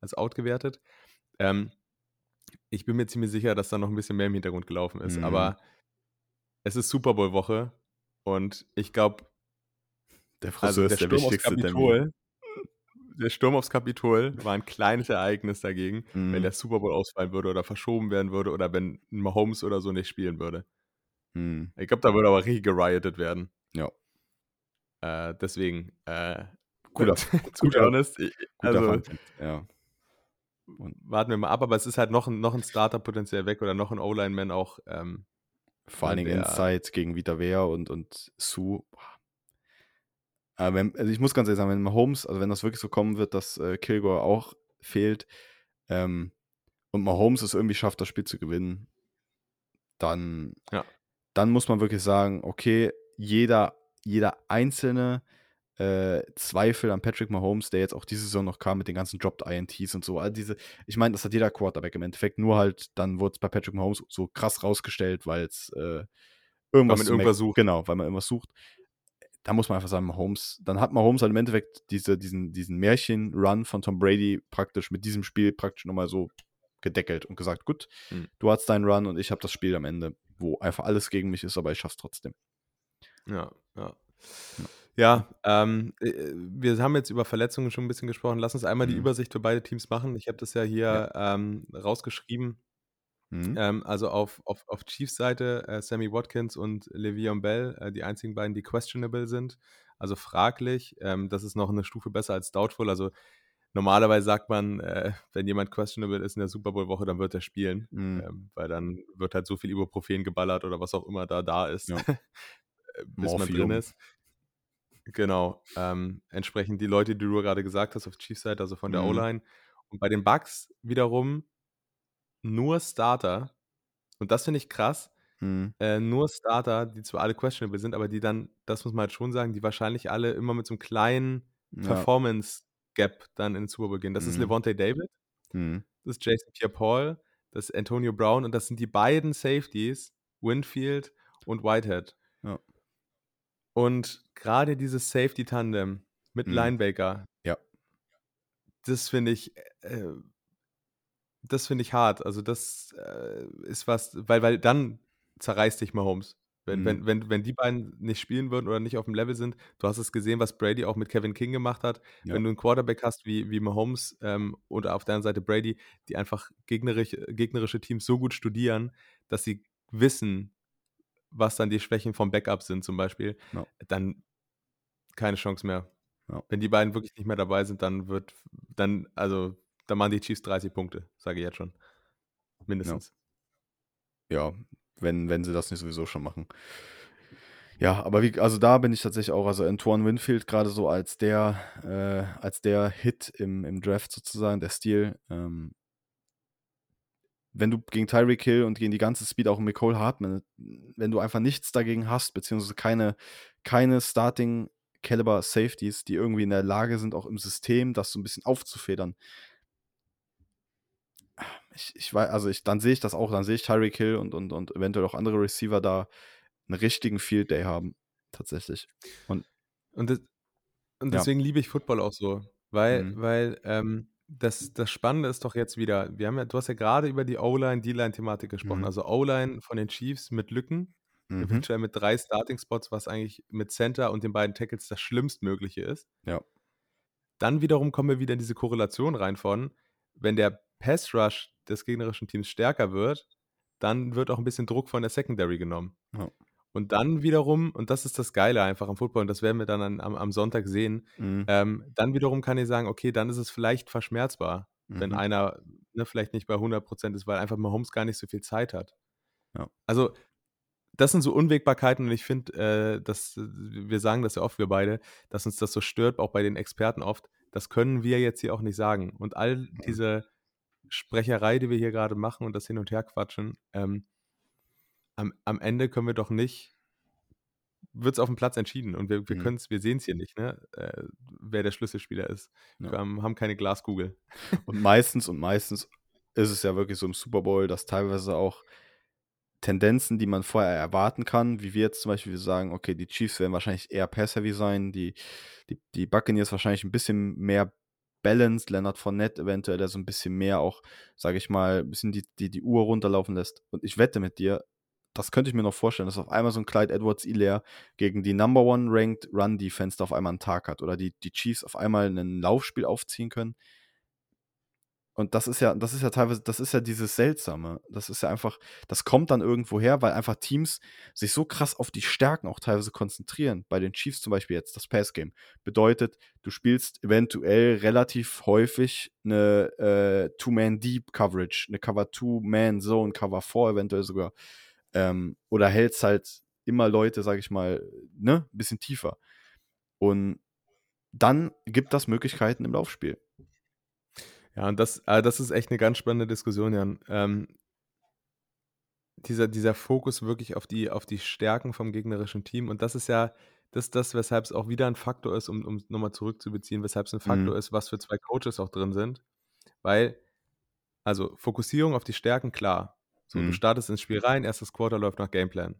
als out gewertet. Ähm, ich bin mir ziemlich sicher, dass da noch ein bisschen mehr im Hintergrund gelaufen ist, Mhm. aber es ist Super Bowl Woche und ich glaube, Der Friseur also der ist der Sturm wichtigste Termin. Der Sturm aufs Kapitol war ein kleines Ereignis dagegen, wenn Mhm. der Super Bowl ausfallen würde oder verschoben werden würde oder wenn Mahomes oder so nicht spielen würde. Mhm. Ich glaube, da würde aber richtig geriotet werden. Ja. Äh, deswegen, äh, Guter- guter- honest, ich- Guter also Ja. Und warten wir mal ab, aber es ist halt noch ein, noch ein Starter potenziell weg oder noch ein O-Line-Man auch. Ähm, vor allen Und Dingen Inside gegen Vita Vea und, und Sue. Aber wenn, also ich muss ganz ehrlich sagen, wenn Mahomes, also wenn das wirklich so kommen wird, dass äh, Kilgore auch fehlt ähm, und Mahomes es irgendwie schafft, das Spiel zu gewinnen, dann, Ja. dann muss man wirklich sagen, okay, jeder, jeder einzelne äh, Zweifel an Patrick Mahomes, der jetzt auch diese Saison noch kam mit den ganzen Dropped INTs und so, all diese, ich meine, das hat jeder Quarterback im Endeffekt, nur halt, dann wurde es bei Patrick Mahomes so krass rausgestellt, weil es äh, irgendwas man zu irgendwas sucht. Genau, weil man irgendwas sucht. Da muss man einfach sagen, Mahomes, dann hat Mahomes halt im Endeffekt diese, diesen, diesen Märchen-Run von Tom Brady praktisch mit diesem Spiel praktisch nochmal so gedeckelt und gesagt, gut, Hm. du hast deinen Run und ich habe das Spiel am Ende, wo einfach alles gegen mich ist, aber ich schaff's trotzdem. Ja, ja. Ja, ähm, äh, wir haben jetzt über Verletzungen schon ein bisschen gesprochen. Lass uns einmal die Mhm. Übersicht für beide Teams machen. Ich habe das ja hier ähm, rausgeschrieben. Mhm. Ähm, also auf, auf, auf Chiefs Seite äh, Sammy Watkins und Le'Veon Bell, äh, die einzigen beiden, die questionable sind. Also fraglich. Ähm, das ist noch eine Stufe besser als doubtful. Also normalerweise sagt man, äh, wenn jemand questionable ist in der Super Bowl Woche, dann wird er spielen, Mhm. ähm, weil dann wird halt so viel Ibuprofen geballert oder was auch immer da da ist, Ja. äh, bis man Morphium. drin ist. Genau. Ähm, entsprechend die Leute, die du gerade gesagt hast auf Chiefs Seite, also von der Mhm. O-Line. Und bei den Bucks wiederum nur Starter. Und das finde ich krass. Mhm. äh, nur Starter, die zwar alle questionable sind, aber die dann, das muss man halt schon sagen, die wahrscheinlich alle immer mit so 'nem kleinen Ja. Performance-Gap dann in den Super Bowl gehen. Das ist Mhm. Lavonte David, Mhm. das ist Jason Pierre-Paul, das ist Antonio Brown und das sind die beiden Safeties, Winfield und Whitehead. Ja. Und grade dieses Safety-Tandem mit Mhm. Linebacker Ja. das finde ich, äh das finde ich hart. Also, das, äh, ist was weil weil dann zerreißt dich Mahomes. Wenn Mhm. wenn wenn wenn die beiden nicht spielen würden oder nicht auf'm Level sind du hast es gesehen, was Brady auch mit Kevin King gemacht hat. Ja. Wenn du 'n Quarterback hast wie wie Mahomes, ähm, oder auf der anderen Seite Brady, die einfach gegnerich gegnerische Teams so gut studieren, dass sie wissen, was dann die Schwächen vom Backup sind zum Beispiel, Ja. dann keine Chance mehr. Ja. Wenn die beiden wirklich nicht mehr dabei sind, dann wird dann also, dann machen die Chiefs 30 Punkte, sage ich jetzt schon. Mindestens. Ja, wenn wenn sie das nicht sowieso schon machen. Ja, aber wie also, da bin ich tatsächlich auch also, Antoine Winfield grade so als der äh, als der Hit im im Draft sozusagen, der Steal, ähm wenn du gegen Tyreek Hill und gegen die ganze Speed auch Mecole Hardman wenn du einfach nichts dagegen hast, beziehungsweise keine keine Starting Caliber Safeties, die irgendwie in der Lage sind, auch im System das so 'n bisschen aufzufedern ich ich wei also, ich dann sehe ich das auch, dann sehe ich Tyreek Hill und und und eventuell auch andere Receiver da 'n richtigen Field Day haben, tatsächlich. Und Und de und Ja. deswegen liebe ich Football auch so, weil Mhm. weil, ähm, das das Spannende ist doch jetzt wieder wir haben ja du hast ja grade über die O-Line, D-Line-Thematik gesprochen. Mhm. Also, O-Line von den Chiefs mit Lücken, Mhm. eventuell mit 3 Starting-Spots, was eigentlich mit Center und den beiden Tackles das Schlimmstmögliche ist. Ja. Dann wiederum kommen wir wieder in diese Korrelation rein von, wenn der Pass Rush des gegnerischen Teams stärker wird, dann wird auch 'n bisschen Druck von der Secondary genommen. Ja. Und dann wiederum und das ist das Geile einfach am Football und das werden wir dann an am am Sonntag sehen, Mhm. ähm, dann wiederum kann ich sagen: „Okay, dann ist es vielleicht verschmerzbar, wenn Mhm. einer, ne, vielleicht nicht bei 100 % ist, weil einfach Mahomes gar nicht so viel Zeit hat.“ Ja. Also, das sind so Unwägbarkeiten und ich finde, äh, dass wir sagen das ja oft, wir beide, dass uns das so stört, auch bei den Experten oft. Das können wir jetzt hier auch nicht sagen. Und all diese Sprecherei, die wir hier grade machen und das Hin und Herquatschen, ähm am am Ende können wir doch nicht wird's auf'm Platz entschieden und wir wir Mhm. wir sehen's hier nicht, ne, äh, wer der Schlüsselspieler ist. Ja. Wir haben haben keine Glaskugel. Und meistens und meistens ist es ja wirklich so im Super Bowl, dass teilweise auch Tendenzen, die man vorher erwarten kann, wie wir jetzt zum Beispiel sagen: „Okay, die Chiefs werden wahrscheinlich eher Pass-Heavy sein, die die die Buccaneers wahrscheinlich 'n bisschen mehr balanced, Leonard Fournette eventuell, der so 'n bisschen mehr auch, sage ich mal, bisschen die die die Uhr runterlaufen lässt.“ Und ich wette mit dir, das könnte ich mir noch vorstellen, dass auf einmal so 'n Clyde Edwards-Helaire gegen die Number One Ranked Run Defense auf einmal 'n Tag hat oder die die Chiefs auf einmal 'nen Laufspiel aufziehen können. Und das ist ja das ist ja teilweise das ist ja dieses Seltsame. Das ist ja einfach das kommt dann irgendwoher, weil einfach Teams sich so krass auf die Stärken auch teilweise konzentrieren. Bei den Chiefs zum Beispiel jetzt das Pass-Game. Bedeutet, du spielst eventuell relativ häufig 'ne, äh, Two-Man-Deep-Coverage, 'ne Cover-Two-Man-Zone, Cover-Four eventuell sogar, ähm, oder hältst halt immer Leute, sage ich mal, ne, bisschen tiefer. Und dann gibt das Möglichkeiten im Laufspiel. Ja, und das ah, das ist echt 'ne ganz spannende Diskussion, Jan. Ähm dieser dieser Fokus wirklich auf die auf die Stärken vom gegnerischen Team und das ist ja das das, weshalb's auch wieder 'n Faktor ist, um um's noch mal zurückzubeziehen, weshalb's 'n Mhm. Faktor ist, was für 2 Coaches auch drin sind. Weil also, Fokussierung auf die Stärken, klar. So, du Mhm. startest ins Spiel rein, 1. Quarter läuft nach Gameplan.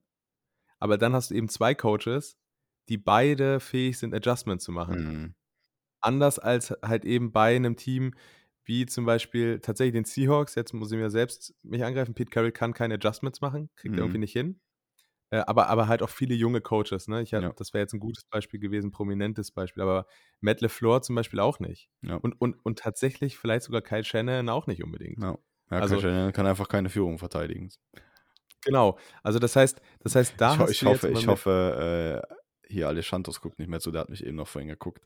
Aber dann hast du eben 2 Coaches, die beide fähig sind, Adjustments zu machen. Mhm. Anders als halt eben bei 'nem Team wie zum Beispiel tatsächlich den Seahawks, jetzt muss ich mir selbst mich angreifen, Pete Carroll kann keine Adjustments machen, kriegt er irgendwie Mhm. nicht hin. Äh, aber aber halt auch viele junge Coaches, ne? Ich Ja. das wäre jetzt 'n gutes Beispiel gewesen, prominentes Beispiel, aber Matt LeFleur zum Beispiel auch nicht. Ja. Und und und tatsächlich vielleicht sogar Kyle Shanahan auch nicht unbedingt. Ja. Ja, Also Kyle Shanahan kann einfach keine Führung verteidigen. Genau. Also, das heißt das heißt, da Ich hast ich hoffe ich hoffe, äh, hier Aleshandros guckt nicht mehr zu, der hat mich eben noch vorhin geguckt.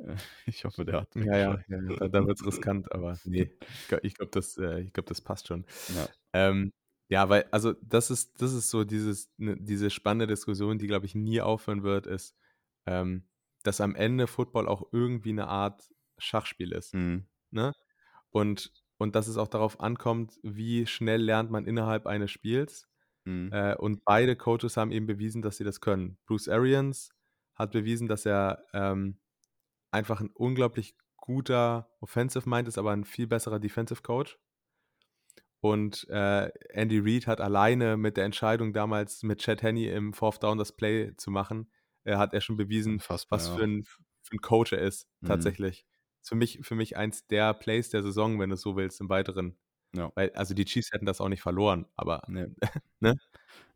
Ich hoffe, der hat Ja, ja, ja, da da wird's riskant, aber ne, ich gla ich glaube, das äh, ich glaube, das passt schon. Ja. Ähm, ja, weil also, das ist das ist so dieses ne, diese spannende Diskussion, die, glaube ich, nie aufhören wird, ist, ähm, dass am Ende Football auch irgendwie 'ne Art Schachspiel ist, Mhm. ne? Und und dass es auch darauf ankommt, wie schnell lernt man innerhalb eines Spiels. Mhm. Äh, und beide Coaches haben eben bewiesen, dass sie das können. Bruce Arians hat bewiesen, dass er ähm, einfach ein unglaublich guter Offensive Mind ist, aber ein viel besserer Defensive Coach. Und äh, Andy Reid hat alleine mit der Entscheidung damals mit Chad Henney im Fourth Down das Play zu machen, äh, hat er schon bewiesen, Unfassbar, was ja. für ein, für ein Coach er ist, Mhm. tatsächlich. Ist für mich, für mich eins der Plays der Saison, wenn du es so willst, im Weiteren. Ja. Weil, also die Chiefs hätten das auch nicht verloren, aber Nee. Ne?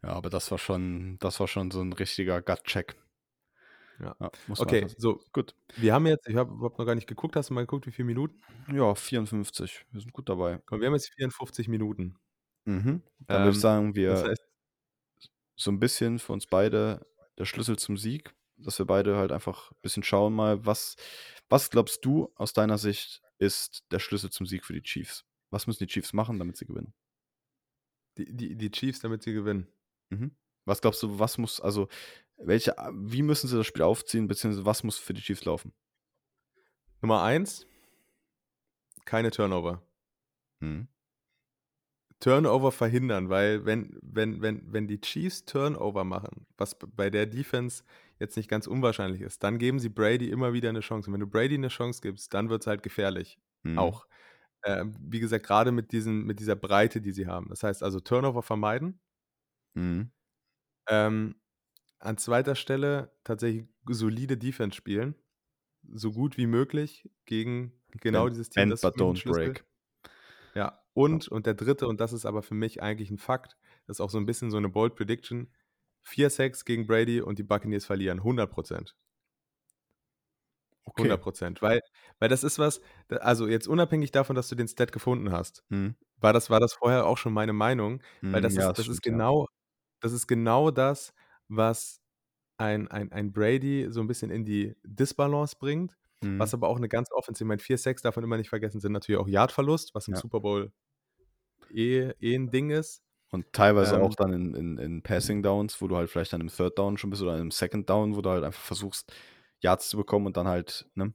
Ja, aber das war schon, das war schon so ein richtiger Gut-Check. Ja. muss man okay, so, Gut. wir haben jetzt, ich habe überhaupt noch gar nicht geguckt, hast du mal geguckt, wie viele Minuten? Ja, 54. Wir sind gut dabei. Komm, wir haben jetzt 54 Minuten. Mhm. Dann würde ich Ähm, sagen, wir Das heißt, so ein bisschen für uns beide der Schlüssel zum Sieg, dass wir beide halt einfach ein bisschen schauen mal, was, was glaubst du aus deiner Sicht ist der Schlüssel zum Sieg für die Chiefs? Was müssen die Chiefs machen, damit sie gewinnen? die, die, die Chiefs, damit sie gewinnen. Mhm. Was glaubst du, was muss, also, welche, wie müssen sie das Spiel aufziehen, beziehungsweise was muss für die Chiefs laufen? Nummer eins, keine Turnover. Mhm. Turnover verhindern, weil wenn, wenn, wenn, wenn die Chiefs Turnover machen, was bei der Defense jetzt nicht ganz unwahrscheinlich ist, dann geben sie Brady immer wieder eine Chance. Und wenn du Brady eine Chance gibst, dann wird es halt gefährlich. Mhm. Auch. Ähm, wie gesagt, gerade mit, diesen, mit dieser Breite, die sie haben. Das heißt also Turnover vermeiden. Mhm. Ähm, an zweiter Stelle tatsächlich solide Defense spielen. So gut wie möglich gegen genau dieses Team. bend das ist but don't break. Ja, und, und der dritte, und das ist aber für mich eigentlich ein Fakt, das ist auch so ein bisschen so eine Bold Prediction. Vier Sacks gegen Brady und die Buccaneers verlieren. 100 Prozent. Okay. 100 Prozent. Weil, weil das ist was, also jetzt unabhängig davon, dass du den Stat gefunden hast, Mhm. war das, war das vorher auch schon meine Meinung, weil Mhm, das ja, ist, das ist stimmt, ja. genau, das ist genau das, was ein, ein, ein Brady so ein bisschen in die Disbalance bringt, Mhm. was aber auch eine ganz Offensive, ich meine, 4 Sacks davon immer nicht vergessen, sind natürlich auch Yardverlust, was im Ja. Super Bowl eh, eh ein Ding ist. Und teilweise Ähm, auch dann in, in, in Passing Downs, wo du halt vielleicht dann im Third Down schon bist oder im Second Down, wo du halt einfach versuchst, Yards zu bekommen und dann halt ne,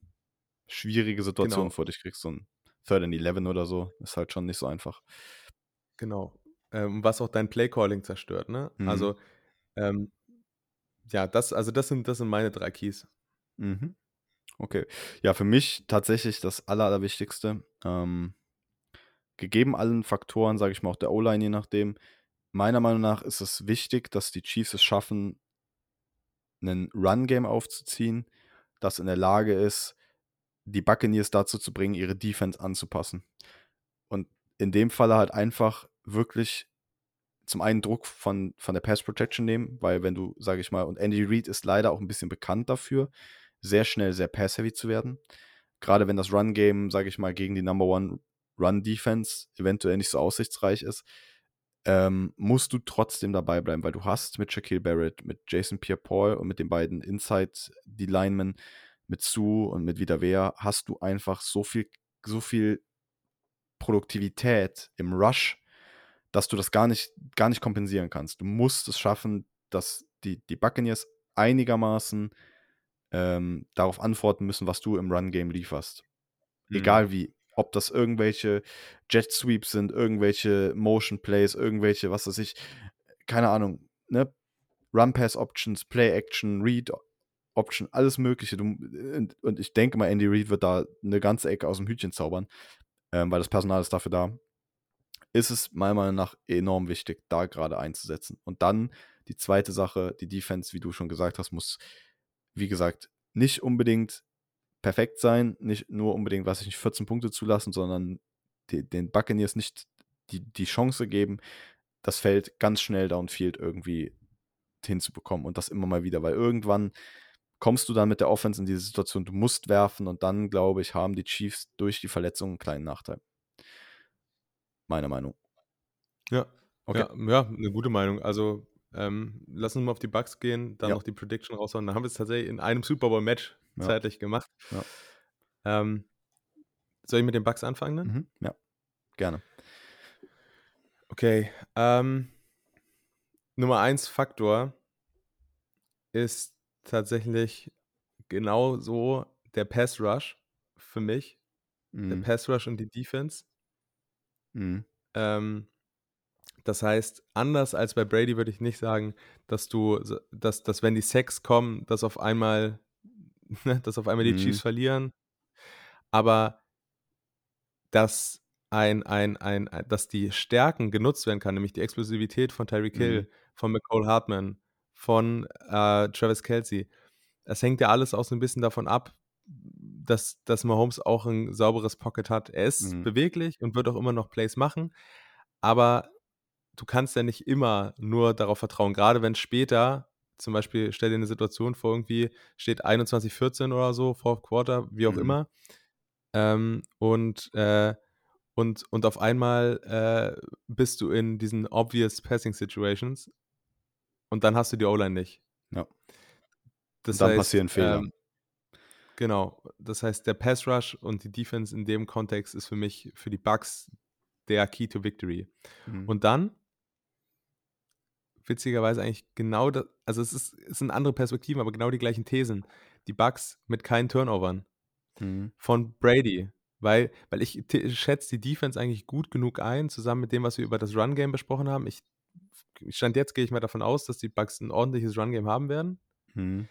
schwierige Situationen Genau. vor dich kriegst. So ein Third and Eleven oder so ist halt schon nicht so einfach. Genau. Ähm, was auch dein Playcalling zerstört, ne? Mhm. Also, ähm, ja, das, also das sind, das sind meine drei Keys. Mhm. Okay. Ja, für mich tatsächlich das Aller, Allerwichtigste. Ähm, gegeben allen Faktoren, sage ich mal, auch der O-Line, je nachdem. Meiner Meinung nach ist es wichtig, dass die Chiefs es schaffen, einen Run-Game aufzuziehen, das in der Lage ist, die Buccaneers dazu zu bringen, ihre Defense anzupassen. Und in dem Falle halt einfach wirklich zum einen Druck von, von der Pass Protection nehmen, weil wenn du, sage ich mal, und Andy Reid ist leider auch ein bisschen bekannt dafür, sehr schnell sehr pass-heavy zu werden. Gerade wenn das Run-Game, sage ich mal, gegen die Number One Run-Defense eventuell nicht so aussichtsreich ist, ähm, musst du trotzdem dabei bleiben, weil du hast mit Shaquille Barrett, mit Jason Pierre-Paul und mit den beiden Inside, die Linemen, mit Sue und mit Wiederwehr, hast du einfach so viel, so viel Produktivität im Rush, dass du das gar nicht, gar nicht kompensieren kannst. Du musst es schaffen, dass die, die Buccaneers einigermaßen ähm, darauf antworten müssen, was du im Run-Game lieferst. Mhm. Egal wie. Ob das irgendwelche Jet Sweeps sind, irgendwelche Motion Plays, irgendwelche, was weiß ich, keine Ahnung, ne? Run Pass Options, Play Action, Read Option, alles Mögliche. Du, und, und ich denke mal, Andy Reid wird da eine ganze Ecke aus dem Hütchen zaubern, ähm, weil das Personal ist dafür da. Ist es meiner Meinung nach enorm wichtig, da gerade einzusetzen. Und dann die zweite Sache, die Defense, wie du schon gesagt hast, muss, wie gesagt, nicht unbedingt perfekt sein, nicht nur unbedingt, was ich nicht 14 Punkte zulassen, sondern die, den Buccaneers nicht die, die Chance geben, das Feld ganz schnell downfield irgendwie hinzubekommen und das immer mal wieder, weil irgendwann kommst du dann mit der Offense in diese Situation, du musst werfen und dann, glaube ich, haben die Chiefs durch die Verletzungen einen kleinen Nachteil. Meiner Meinung. Ja, Okay. ja, ja, eine gute Meinung. Also, ähm, lass uns mal auf die Bugs gehen, dann Ja. noch die Prediction raushauen. Dann haben wir es tatsächlich in einem Super Bowl-Match Ja. zeitlich gemacht. Ähm, soll ich mit den Bugs anfangen dann? Mhm. Ja, gerne. Okay. Ähm, Nummer eins Faktor ist tatsächlich genau so der Pass Rush für mich. Der Mhm. Pass Rush und die Defense. Mhm. Ähm, Das heißt, anders als bei Brady würde ich nicht sagen, dass du dass dass wenn die Sacks kommen, dass auf einmal ne, dass auf einmal die Chiefs Mhm. verlieren. Aber dass ein ein ein ein dass die Stärken genutzt werden kann, nämlich die Explosivität von Tyreek Mhm. Hill, von Mecole Hardman, von, äh, Travis Kelce. Das hängt ja alles auch so 'n bisschen davon ab, dass dass Mahomes auch 'n sauberes Pocket hat. Er ist Mhm. beweglich und wird auch immer noch Plays machen, aber du kannst ja nicht immer nur darauf vertrauen. Grade wenn später zum Beispiel stell dir 'ne Situation vor, irgendwie steht 21:14 oder so, Fourth Quarter, wie auch Mhm. immer, ähm, und, äh und und auf einmal, äh, bist du in diesen obvious Passing Situations und dann hast du die O-Line nicht. Ja. Das dann heißt, passieren Fehler. ähm genau. Das heißt, der Pass Rush und die Defense in dem Kontext ist für mich für die Bucks der Key to Victory. Mhm. Und dann witzigerweise eigentlich genau da also, es ist es sind andere Perspektiven, aber genau die gleichen Thesen. Die Bucks mit keinen Turnovern Mhm. von Brady, weil weil ich schätze die Defense eigentlich gut genug ein, zusammen mit dem, was wir über das Run Game besprochen haben. Ich Stand jetzt gehe ich mal davon aus, dass die Bucks 'n ordentliches Run Game haben werden. Mhm.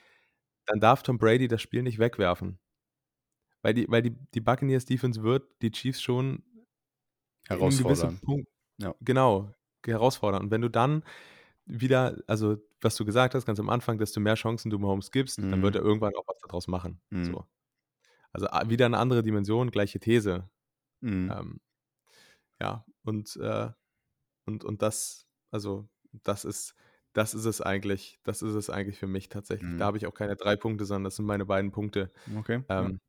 Dann darf Tom Brady das Spiel nicht wegwerfen. Weil die weil die die Buccaneers Defense wird die Chiefs schon Herausfordern. Punkt Ja. genau, herausfordern. Und wenn du dann wieder also, was du gesagt hast ganz am Anfang, desto mehr Chancen du Mahomes gibst, dann wird Mhm. er irgendwann auch was da draus machen, Mhm. so. Also, wieder 'ne andere Dimension, gleiche These. Mhm. Ähm, ja, und, äh und und das also, das ist das ist es eigentlich das ist es eigentlich für mich tatsächlich. Da Mhm. habe ich auch keine 3 Punkte, sondern das sind meine beiden Punkte. Okay, ja. Ähm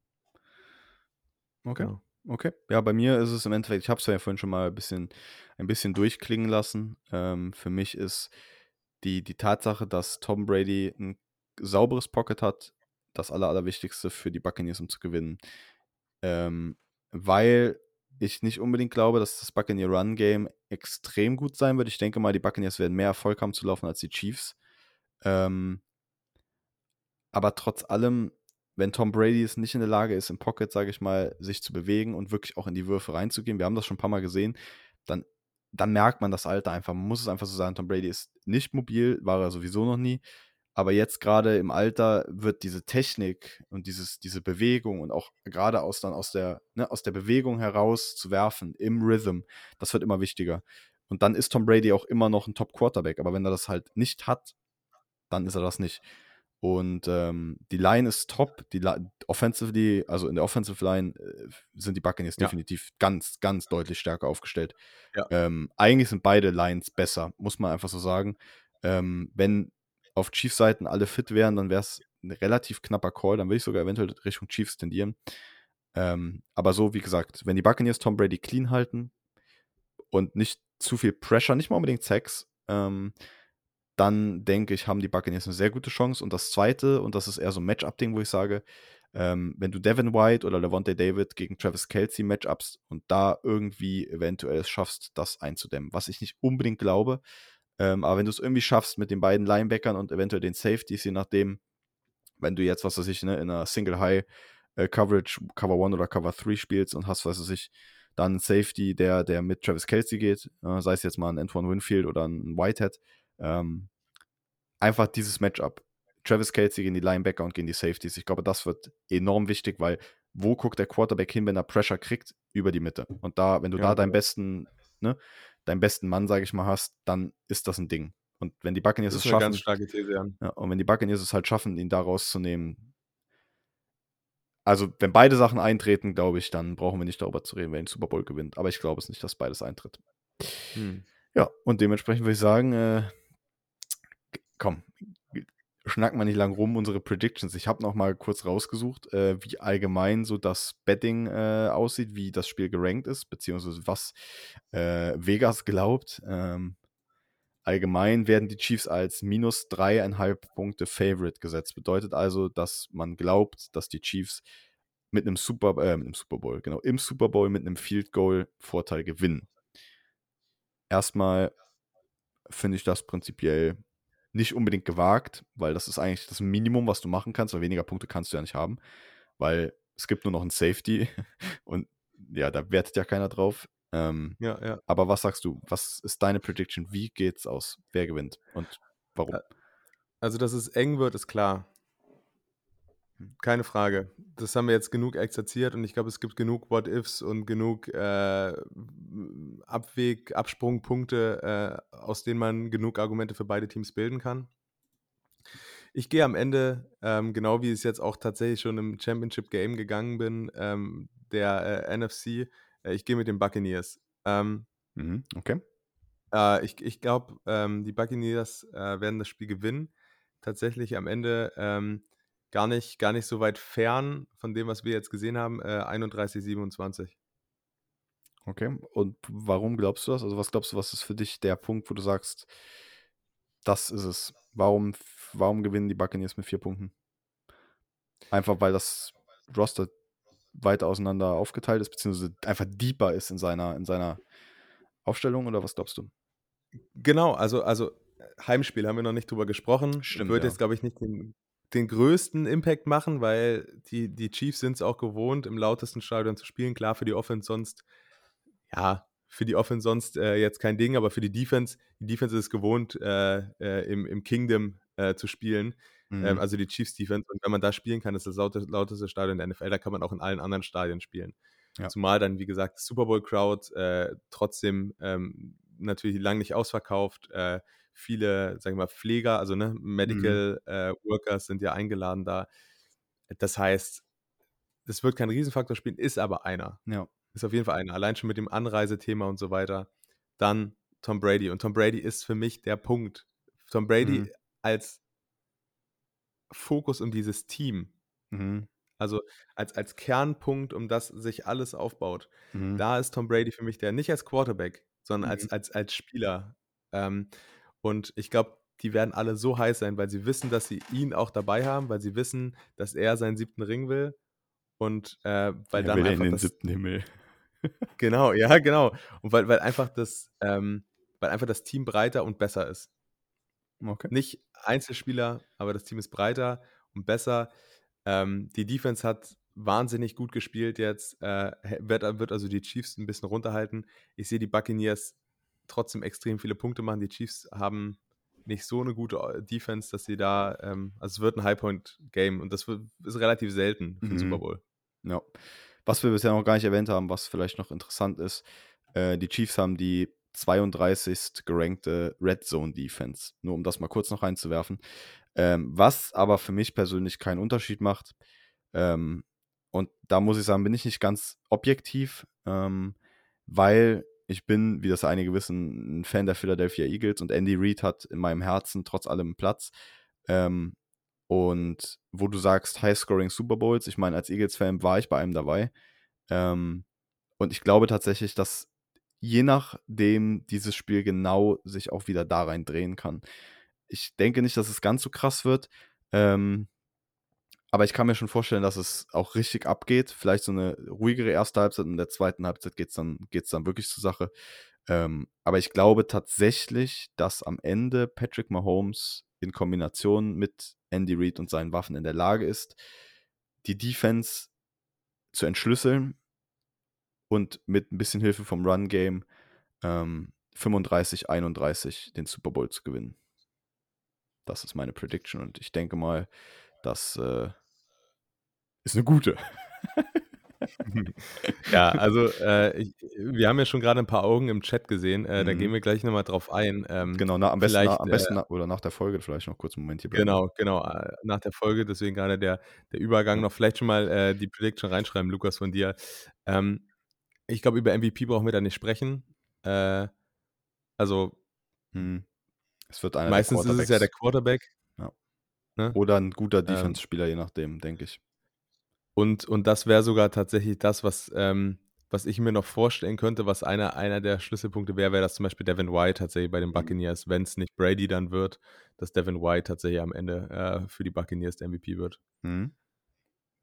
Okay, Genau. okay. Ja, bei mir ist es im Endeffekt ich habe es ja vorhin schon mal bisschen ein bisschen durchklingen lassen. Ähm, für mich ist die die Tatsache, dass Tom Brady 'n sauberes Pocket hat, das Aller Allerwichtigste für die Buccaneers, um zu gewinnen. Ähm, weil ich nicht unbedingt glaube, dass das Buccaneer Run Game extrem gut sein wird. Ich denke mal, die Buccaneers werden mehr Erfolg haben zu laufen als die Chiefs. Ähm aber trotz allem, wenn Tom Brady es nicht in der Lage ist, im Pocket, sage ich mal, sich zu bewegen und wirklich auch in die Würfe reinzugehen, wir haben das schon 'n paar Mal gesehen, dann dann merkt man das Alter einfach. Man muss es einfach so sagen, Tom Brady ist nicht mobil, war er sowieso noch nie. Aber jetzt grade im Alter wird diese Technik und dieses diese Bewegung und auch grade aus dann aus der ne, aus der Bewegung heraus zu werfen im Rhythm, das wird immer wichtiger. Und dann ist Tom Brady auch immer noch 'n Top Quarterback, aber wenn er das halt nicht hat, dann ist er das nicht. Und, ähm, die Line ist top, die offensively also, in der Offensive Line, äh, sind die Buccaneers Ja. definitiv ganz, ganz deutlich stärker aufgestellt. Ja. Ähm, eigentlich sind beide Lines besser, muss man einfach so sagen. Ähm, wenn auf Chiefs Seiten alle fit wären, dann wäre es 'n relativ knapper Call, dann würde ich sogar eventuell Richtung Chiefs tendieren. Ähm, aber so, wie gesagt, wenn die Buccaneers Tom Brady clean halten und nicht zu viel Pressure, nicht mal unbedingt Sacks, ähm, dann denke ich, haben die Buccaneers 'ne sehr gute Chance. Und das Zweite, und das ist eher so 'n Match-up-Ding, wo ich sage, ähm, wenn du Devin White oder Lavonte David gegen Travis Kelce Match-upst und da irgendwie eventuell es schaffst, das einzudämmen, was ich nicht unbedingt glaube. Ähm, aber wenn du's irgendwie schaffst mit den beiden Linebackern und eventuell den Safeties, je nachdem, wenn du jetzt, was weiß ich, ne, in 'ner Single High, äh, Coverage, Cover 1 oder Cover 3 spielst und hast, was weiß ich, dann 'n Safety, der der mit Travis Kelce geht, äh, sei es jetzt mal 'n Antoine Winfield oder 'n Whitehead. Ähm, einfach dieses Match-up. Travis Kelce gegen die Linebacker und gegen die Safeties. Ich glaube, das wird enorm wichtig, weil wo guckt der Quarterback hin, wenn er Pressure kriegt? Über die Mitte. Und da wenn du Ja, da deinen besten ne, deinen besten Mann, sage ich mal, hast, dann ist das 'n Ding. Und wenn die Buccaneers es schaffen These, ja. ja, und wenn die Buccaneers es halt schaffen, ihn da rauszunehmen also, wenn beide Sachen eintreten, glaube ich, dann brauchen wir nicht darüber zu reden, wer den Super Bowl gewinnt. Aber ich glaube es nicht, dass beides eintritt. Mhm. Ja, und dementsprechend würde ich sagen, äh, komm, schnacken wir nicht lang rum, unsere Predictions. Ich habe noch mal kurz rausgesucht, äh, wie allgemein so das Betting, äh, aussieht, wie das Spiel gerankt ist, beziehungsweise was, äh, Vegas glaubt. Ähm, allgemein werden die Chiefs als minus 3,5 Punkte Favorite gesetzt. Bedeutet also, dass man glaubt, dass die Chiefs mit 'nem Super äh, mit 'nem Super Bowl, genau, im Super Bowl mit 'nem Field Goal Vorteil gewinnen. Erst mal finde ich das prinzipiell nicht unbedingt gewagt, weil das ist eigentlich das Minimum, was du machen kannst, weil weniger Punkte kannst du ja nicht haben, weil es gibt nur noch 'n Safety und ja, da wettet ja keiner drauf. Ähm, Ja, ja. aber was sagst du? Was ist deine Prediction? Wie geht's aus? Wer gewinnt und warum? Also, dass es eng wird, ist klar. Keine Frage. Das haben wir jetzt genug exerziert und ich glaube, es gibt genug What-Ifs und genug äh, Abweg, Absprungpunkte, äh, aus denen man genug Argumente für beide Teams bilden kann. Ich gehe am Ende, ähm, genau wie ich es jetzt auch tatsächlich schon im Championship Game gegangen bin, ähm, der äh, NFC, äh, ich gehe mit den Buccaneers. Ähm, Mhm, okay. äh, ich ich glaube, ähm, die Buccaneers äh, werden das Spiel gewinnen. Tatsächlich am Ende ähm, gar, nicht, gar nicht so weit fern von dem, was wir jetzt gesehen haben, äh, 31, 27. Okay. Und warum glaubst du das? Also, was glaubst du, was ist für dich der Punkt, wo du sagst, das ist es? Warum, warum gewinnen die Buccaneers mit vier Punkten? Einfach weil das Roster weiter auseinander aufgeteilt ist, beziehungsweise einfach deeper ist in seiner, in seiner Aufstellung oder was glaubst du? Genau, also, also Heimspiel haben wir noch nicht drüber gesprochen. Stimmt, Wird ja. jetzt, glaube ich, nicht den, den größten Impact machen, weil die, die Chiefs sind es auch gewohnt, im lautesten Stadion zu spielen. Klar, für die Offense sonst, ja, für die Offense sonst äh, jetzt kein Ding, aber für die Defense, die Defense ist es gewohnt, äh, äh, im, im Kingdom äh, zu spielen. Mhm. Ähm, also die Chiefs Defense. Und wenn man da spielen kann, ist das laute, lauteste Stadion der NFL, da kann man auch in allen anderen Stadien spielen. Ja. Zumal dann, wie gesagt, Super Bowl Crowd äh, trotzdem ähm, natürlich lang nicht ausverkauft. Viele, sagen wir mal, Pfleger, also ne, Medical äh, Workers sind ja eingeladen da. Das heißt, das wird kein Riesenfaktor spielen, ist aber einer. ja. Ist auf jeden Fall einer. Allein schon mit dem Anreisethema und so weiter. Dann Tom Brady. Und Tom Brady ist für mich der Punkt. Tom Brady Mhm. als Fokus um dieses Team. Mhm. Also als, als Kernpunkt, um das sich alles aufbaut. Mhm. Da ist Tom Brady für mich der nicht als Quarterback, sondern als, Mhm. als, als Spieler. Ähm, und ich glaube, die werden alle so heiß sein, weil sie wissen, dass sie ihn auch dabei haben, weil sie wissen, dass er seinen siebten Ring will. Und äh, weil er dann will in einfach den das, siebten Himmel. Genau, ja, genau. Und weil, weil einfach das, ähm, weil einfach das Team breiter und besser ist. Okay. Nicht Einzelspieler, aber das Team ist breiter und besser. Ähm, die Defense hat wahnsinnig gut gespielt jetzt, äh, wird, wird also die Chiefs ein bisschen runterhalten. Ich sehe die Buccaneers trotzdem extrem viele Punkte machen. Die Chiefs haben nicht so eine gute äh, Defense, dass sie da, ähm, also es wird ein Highpoint-Game und das wird, ist relativ selten für den Mhm. Super Bowl. Ja. Was wir bisher noch gar nicht erwähnt haben, was vielleicht noch interessant ist, äh, die Chiefs haben die 32. gerankte Red Zone Defense. Nur um das mal kurz noch reinzuwerfen. Ähm, was aber für mich persönlich keinen Unterschied macht. Ähm, und da muss ich sagen, bin ich nicht ganz objektiv, ähm, weil ich bin, wie das einige wissen, ein Fan der Philadelphia Eagles und Andy Reid hat in meinem Herzen trotz allem Platz. Ähm, und wo du sagst, High-Scoring Super Bowls, ich meine, als Eagles-Fan war ich bei einem dabei. Ähm, und ich glaube tatsächlich, dass je nachdem dieses Spiel genau sich auch wieder da rein drehen kann. Ich denke nicht, dass es ganz so krass wird. Ähm, aber ich kann mir schon vorstellen, dass es auch richtig abgeht. Vielleicht so eine ruhigere erste Halbzeit und in der zweiten Halbzeit geht es dann, geht's dann wirklich zur Sache. Ähm, aber ich glaube tatsächlich, dass am Ende Patrick Mahomes in Kombination mit Andy Reid und seinen Waffen in der Lage ist, die Defense zu entschlüsseln und mit ein bisschen Hilfe vom Run-Game ähm, 35, 31 den Super Bowl zu gewinnen. Das ist meine Prediction und ich denke mal, das äh, ist eine gute. Ja, also äh, ich, wir haben ja schon gerade ein paar Augen im Chat gesehen. Äh, Da Mhm. gehen wir gleich nochmal drauf ein. Ähm, Genau, na, am besten, na, am äh, besten na, oder nach der Folge vielleicht noch kurz einen Moment hier bleiben. Genau, genau, äh, nach der Folge, deswegen gerade der, der Übergang noch. Vielleicht schon mal äh, die Prediction reinschreiben, Lukas, von dir. Ähm, ich glaube, über MVP brauchen wir da nicht sprechen. Äh, also Hm. Es wird einer meistens der ist es ja der Quarterback. Ja. Ne? oder ein guter Ähm, Defense-Spieler, je nachdem, denke ich. Und, und das wäre sogar tatsächlich das, was, ähm, was ich mir noch vorstellen könnte, was einer, einer der Schlüsselpunkte wäre, wäre das zum Beispiel Devin White tatsächlich bei den Mhm. Buccaneers, wenn es nicht Brady dann wird, dass Devin White tatsächlich am Ende äh, für die Buccaneers der MVP wird. Hm.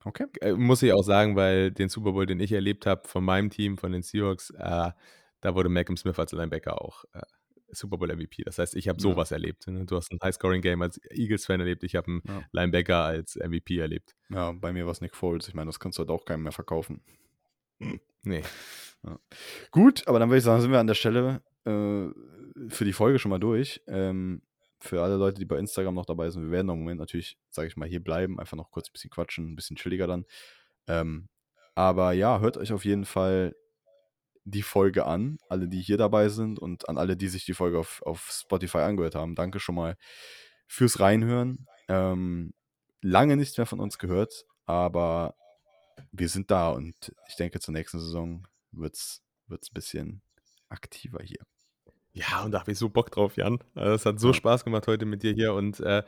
Okay. Äh, muss ich auch sagen, weil den Super Bowl, den ich erlebt habe von meinem Team, von den Seahawks, äh, da wurde Malcolm Smith als Linebacker auch äh, Super Bowl MVP. Das heißt, ich habe Ja. sowas erlebt. Ne? Du hast ein High-Scoring-Game als Eagles-Fan erlebt, ich habe einen Ja. Linebacker als MVP erlebt. Ja, bei mir war es Nick Foles. Ich meine, das kannst du halt auch keinem mehr verkaufen. Nee. Ja. Gut, aber dann würde ich sagen, sind wir an der Stelle äh, für die Folge schon mal durch. Ähm, für alle Leute, die bei Instagram noch dabei sind, wir werden im Moment natürlich, sage ich mal, hier bleiben, einfach noch kurz ein bisschen quatschen, ein bisschen chilliger dann. Ähm, aber ja, hört euch auf jeden Fall die Folge an, alle, die hier dabei sind und an alle, die sich die Folge auf, auf Spotify angehört haben. Danke schon mal fürs Reinhören. Ähm, lange nichts mehr von uns gehört, aber wir sind da und ich denke, zur nächsten Saison wird es ein bisschen aktiver hier. Ja, und da habe ich so Bock drauf, Jan. Also, es hat so. Spaß gemacht heute mit dir hier und äh,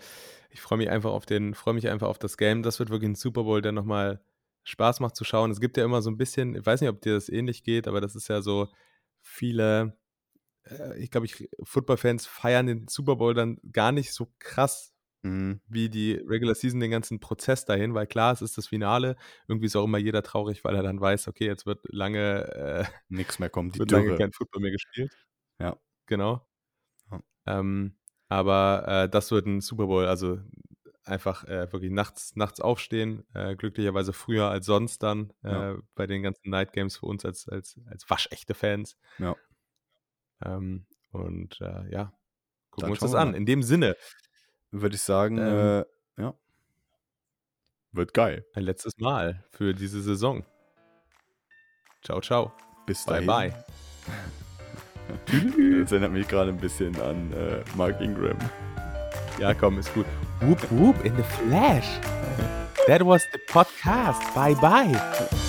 ich freue mich einfach auf den, freue mich einfach auf das Game. Das wird wirklich ein Super Bowl, der nochmal Spaß macht zu schauen. Es gibt ja immer so ein bisschen, ich weiß nicht, ob dir das ähnlich geht, aber das ist ja so viele, äh, ich glaube, ich, Football-Fans feiern den Super Bowl dann gar nicht so krass mhm. wie die Regular Season den ganzen Prozess dahin, weil klar, es ist das Finale. Irgendwie ist auch immer jeder traurig, weil er dann weiß, okay, jetzt wird lange äh, nichts mehr kommen, die wird Dürre. lange kein Football mehr gespielt. Ja. Genau. Ja. Ähm, aber äh, das wird ein Super Bowl, also einfach äh, wirklich nachts, nachts aufstehen, äh, glücklicherweise früher als sonst dann ja. Äh, bei den ganzen Night Games für uns als, als, als waschechte Fans. Ja. Ähm, und äh, ja, gucken wir uns das an. In dem Sinne. Würde ich sagen, ähm, äh, ja. Wird geil. Ein letztes Mal für diese Saison. Ciao, ciao. Bis dahin. Bye, bye. das erinnert mich gerade ein bisschen an Mark Ingram. Ja, komm, ist gut. Whoop, whoop, in the flash. That was the podcast. Bye, bye.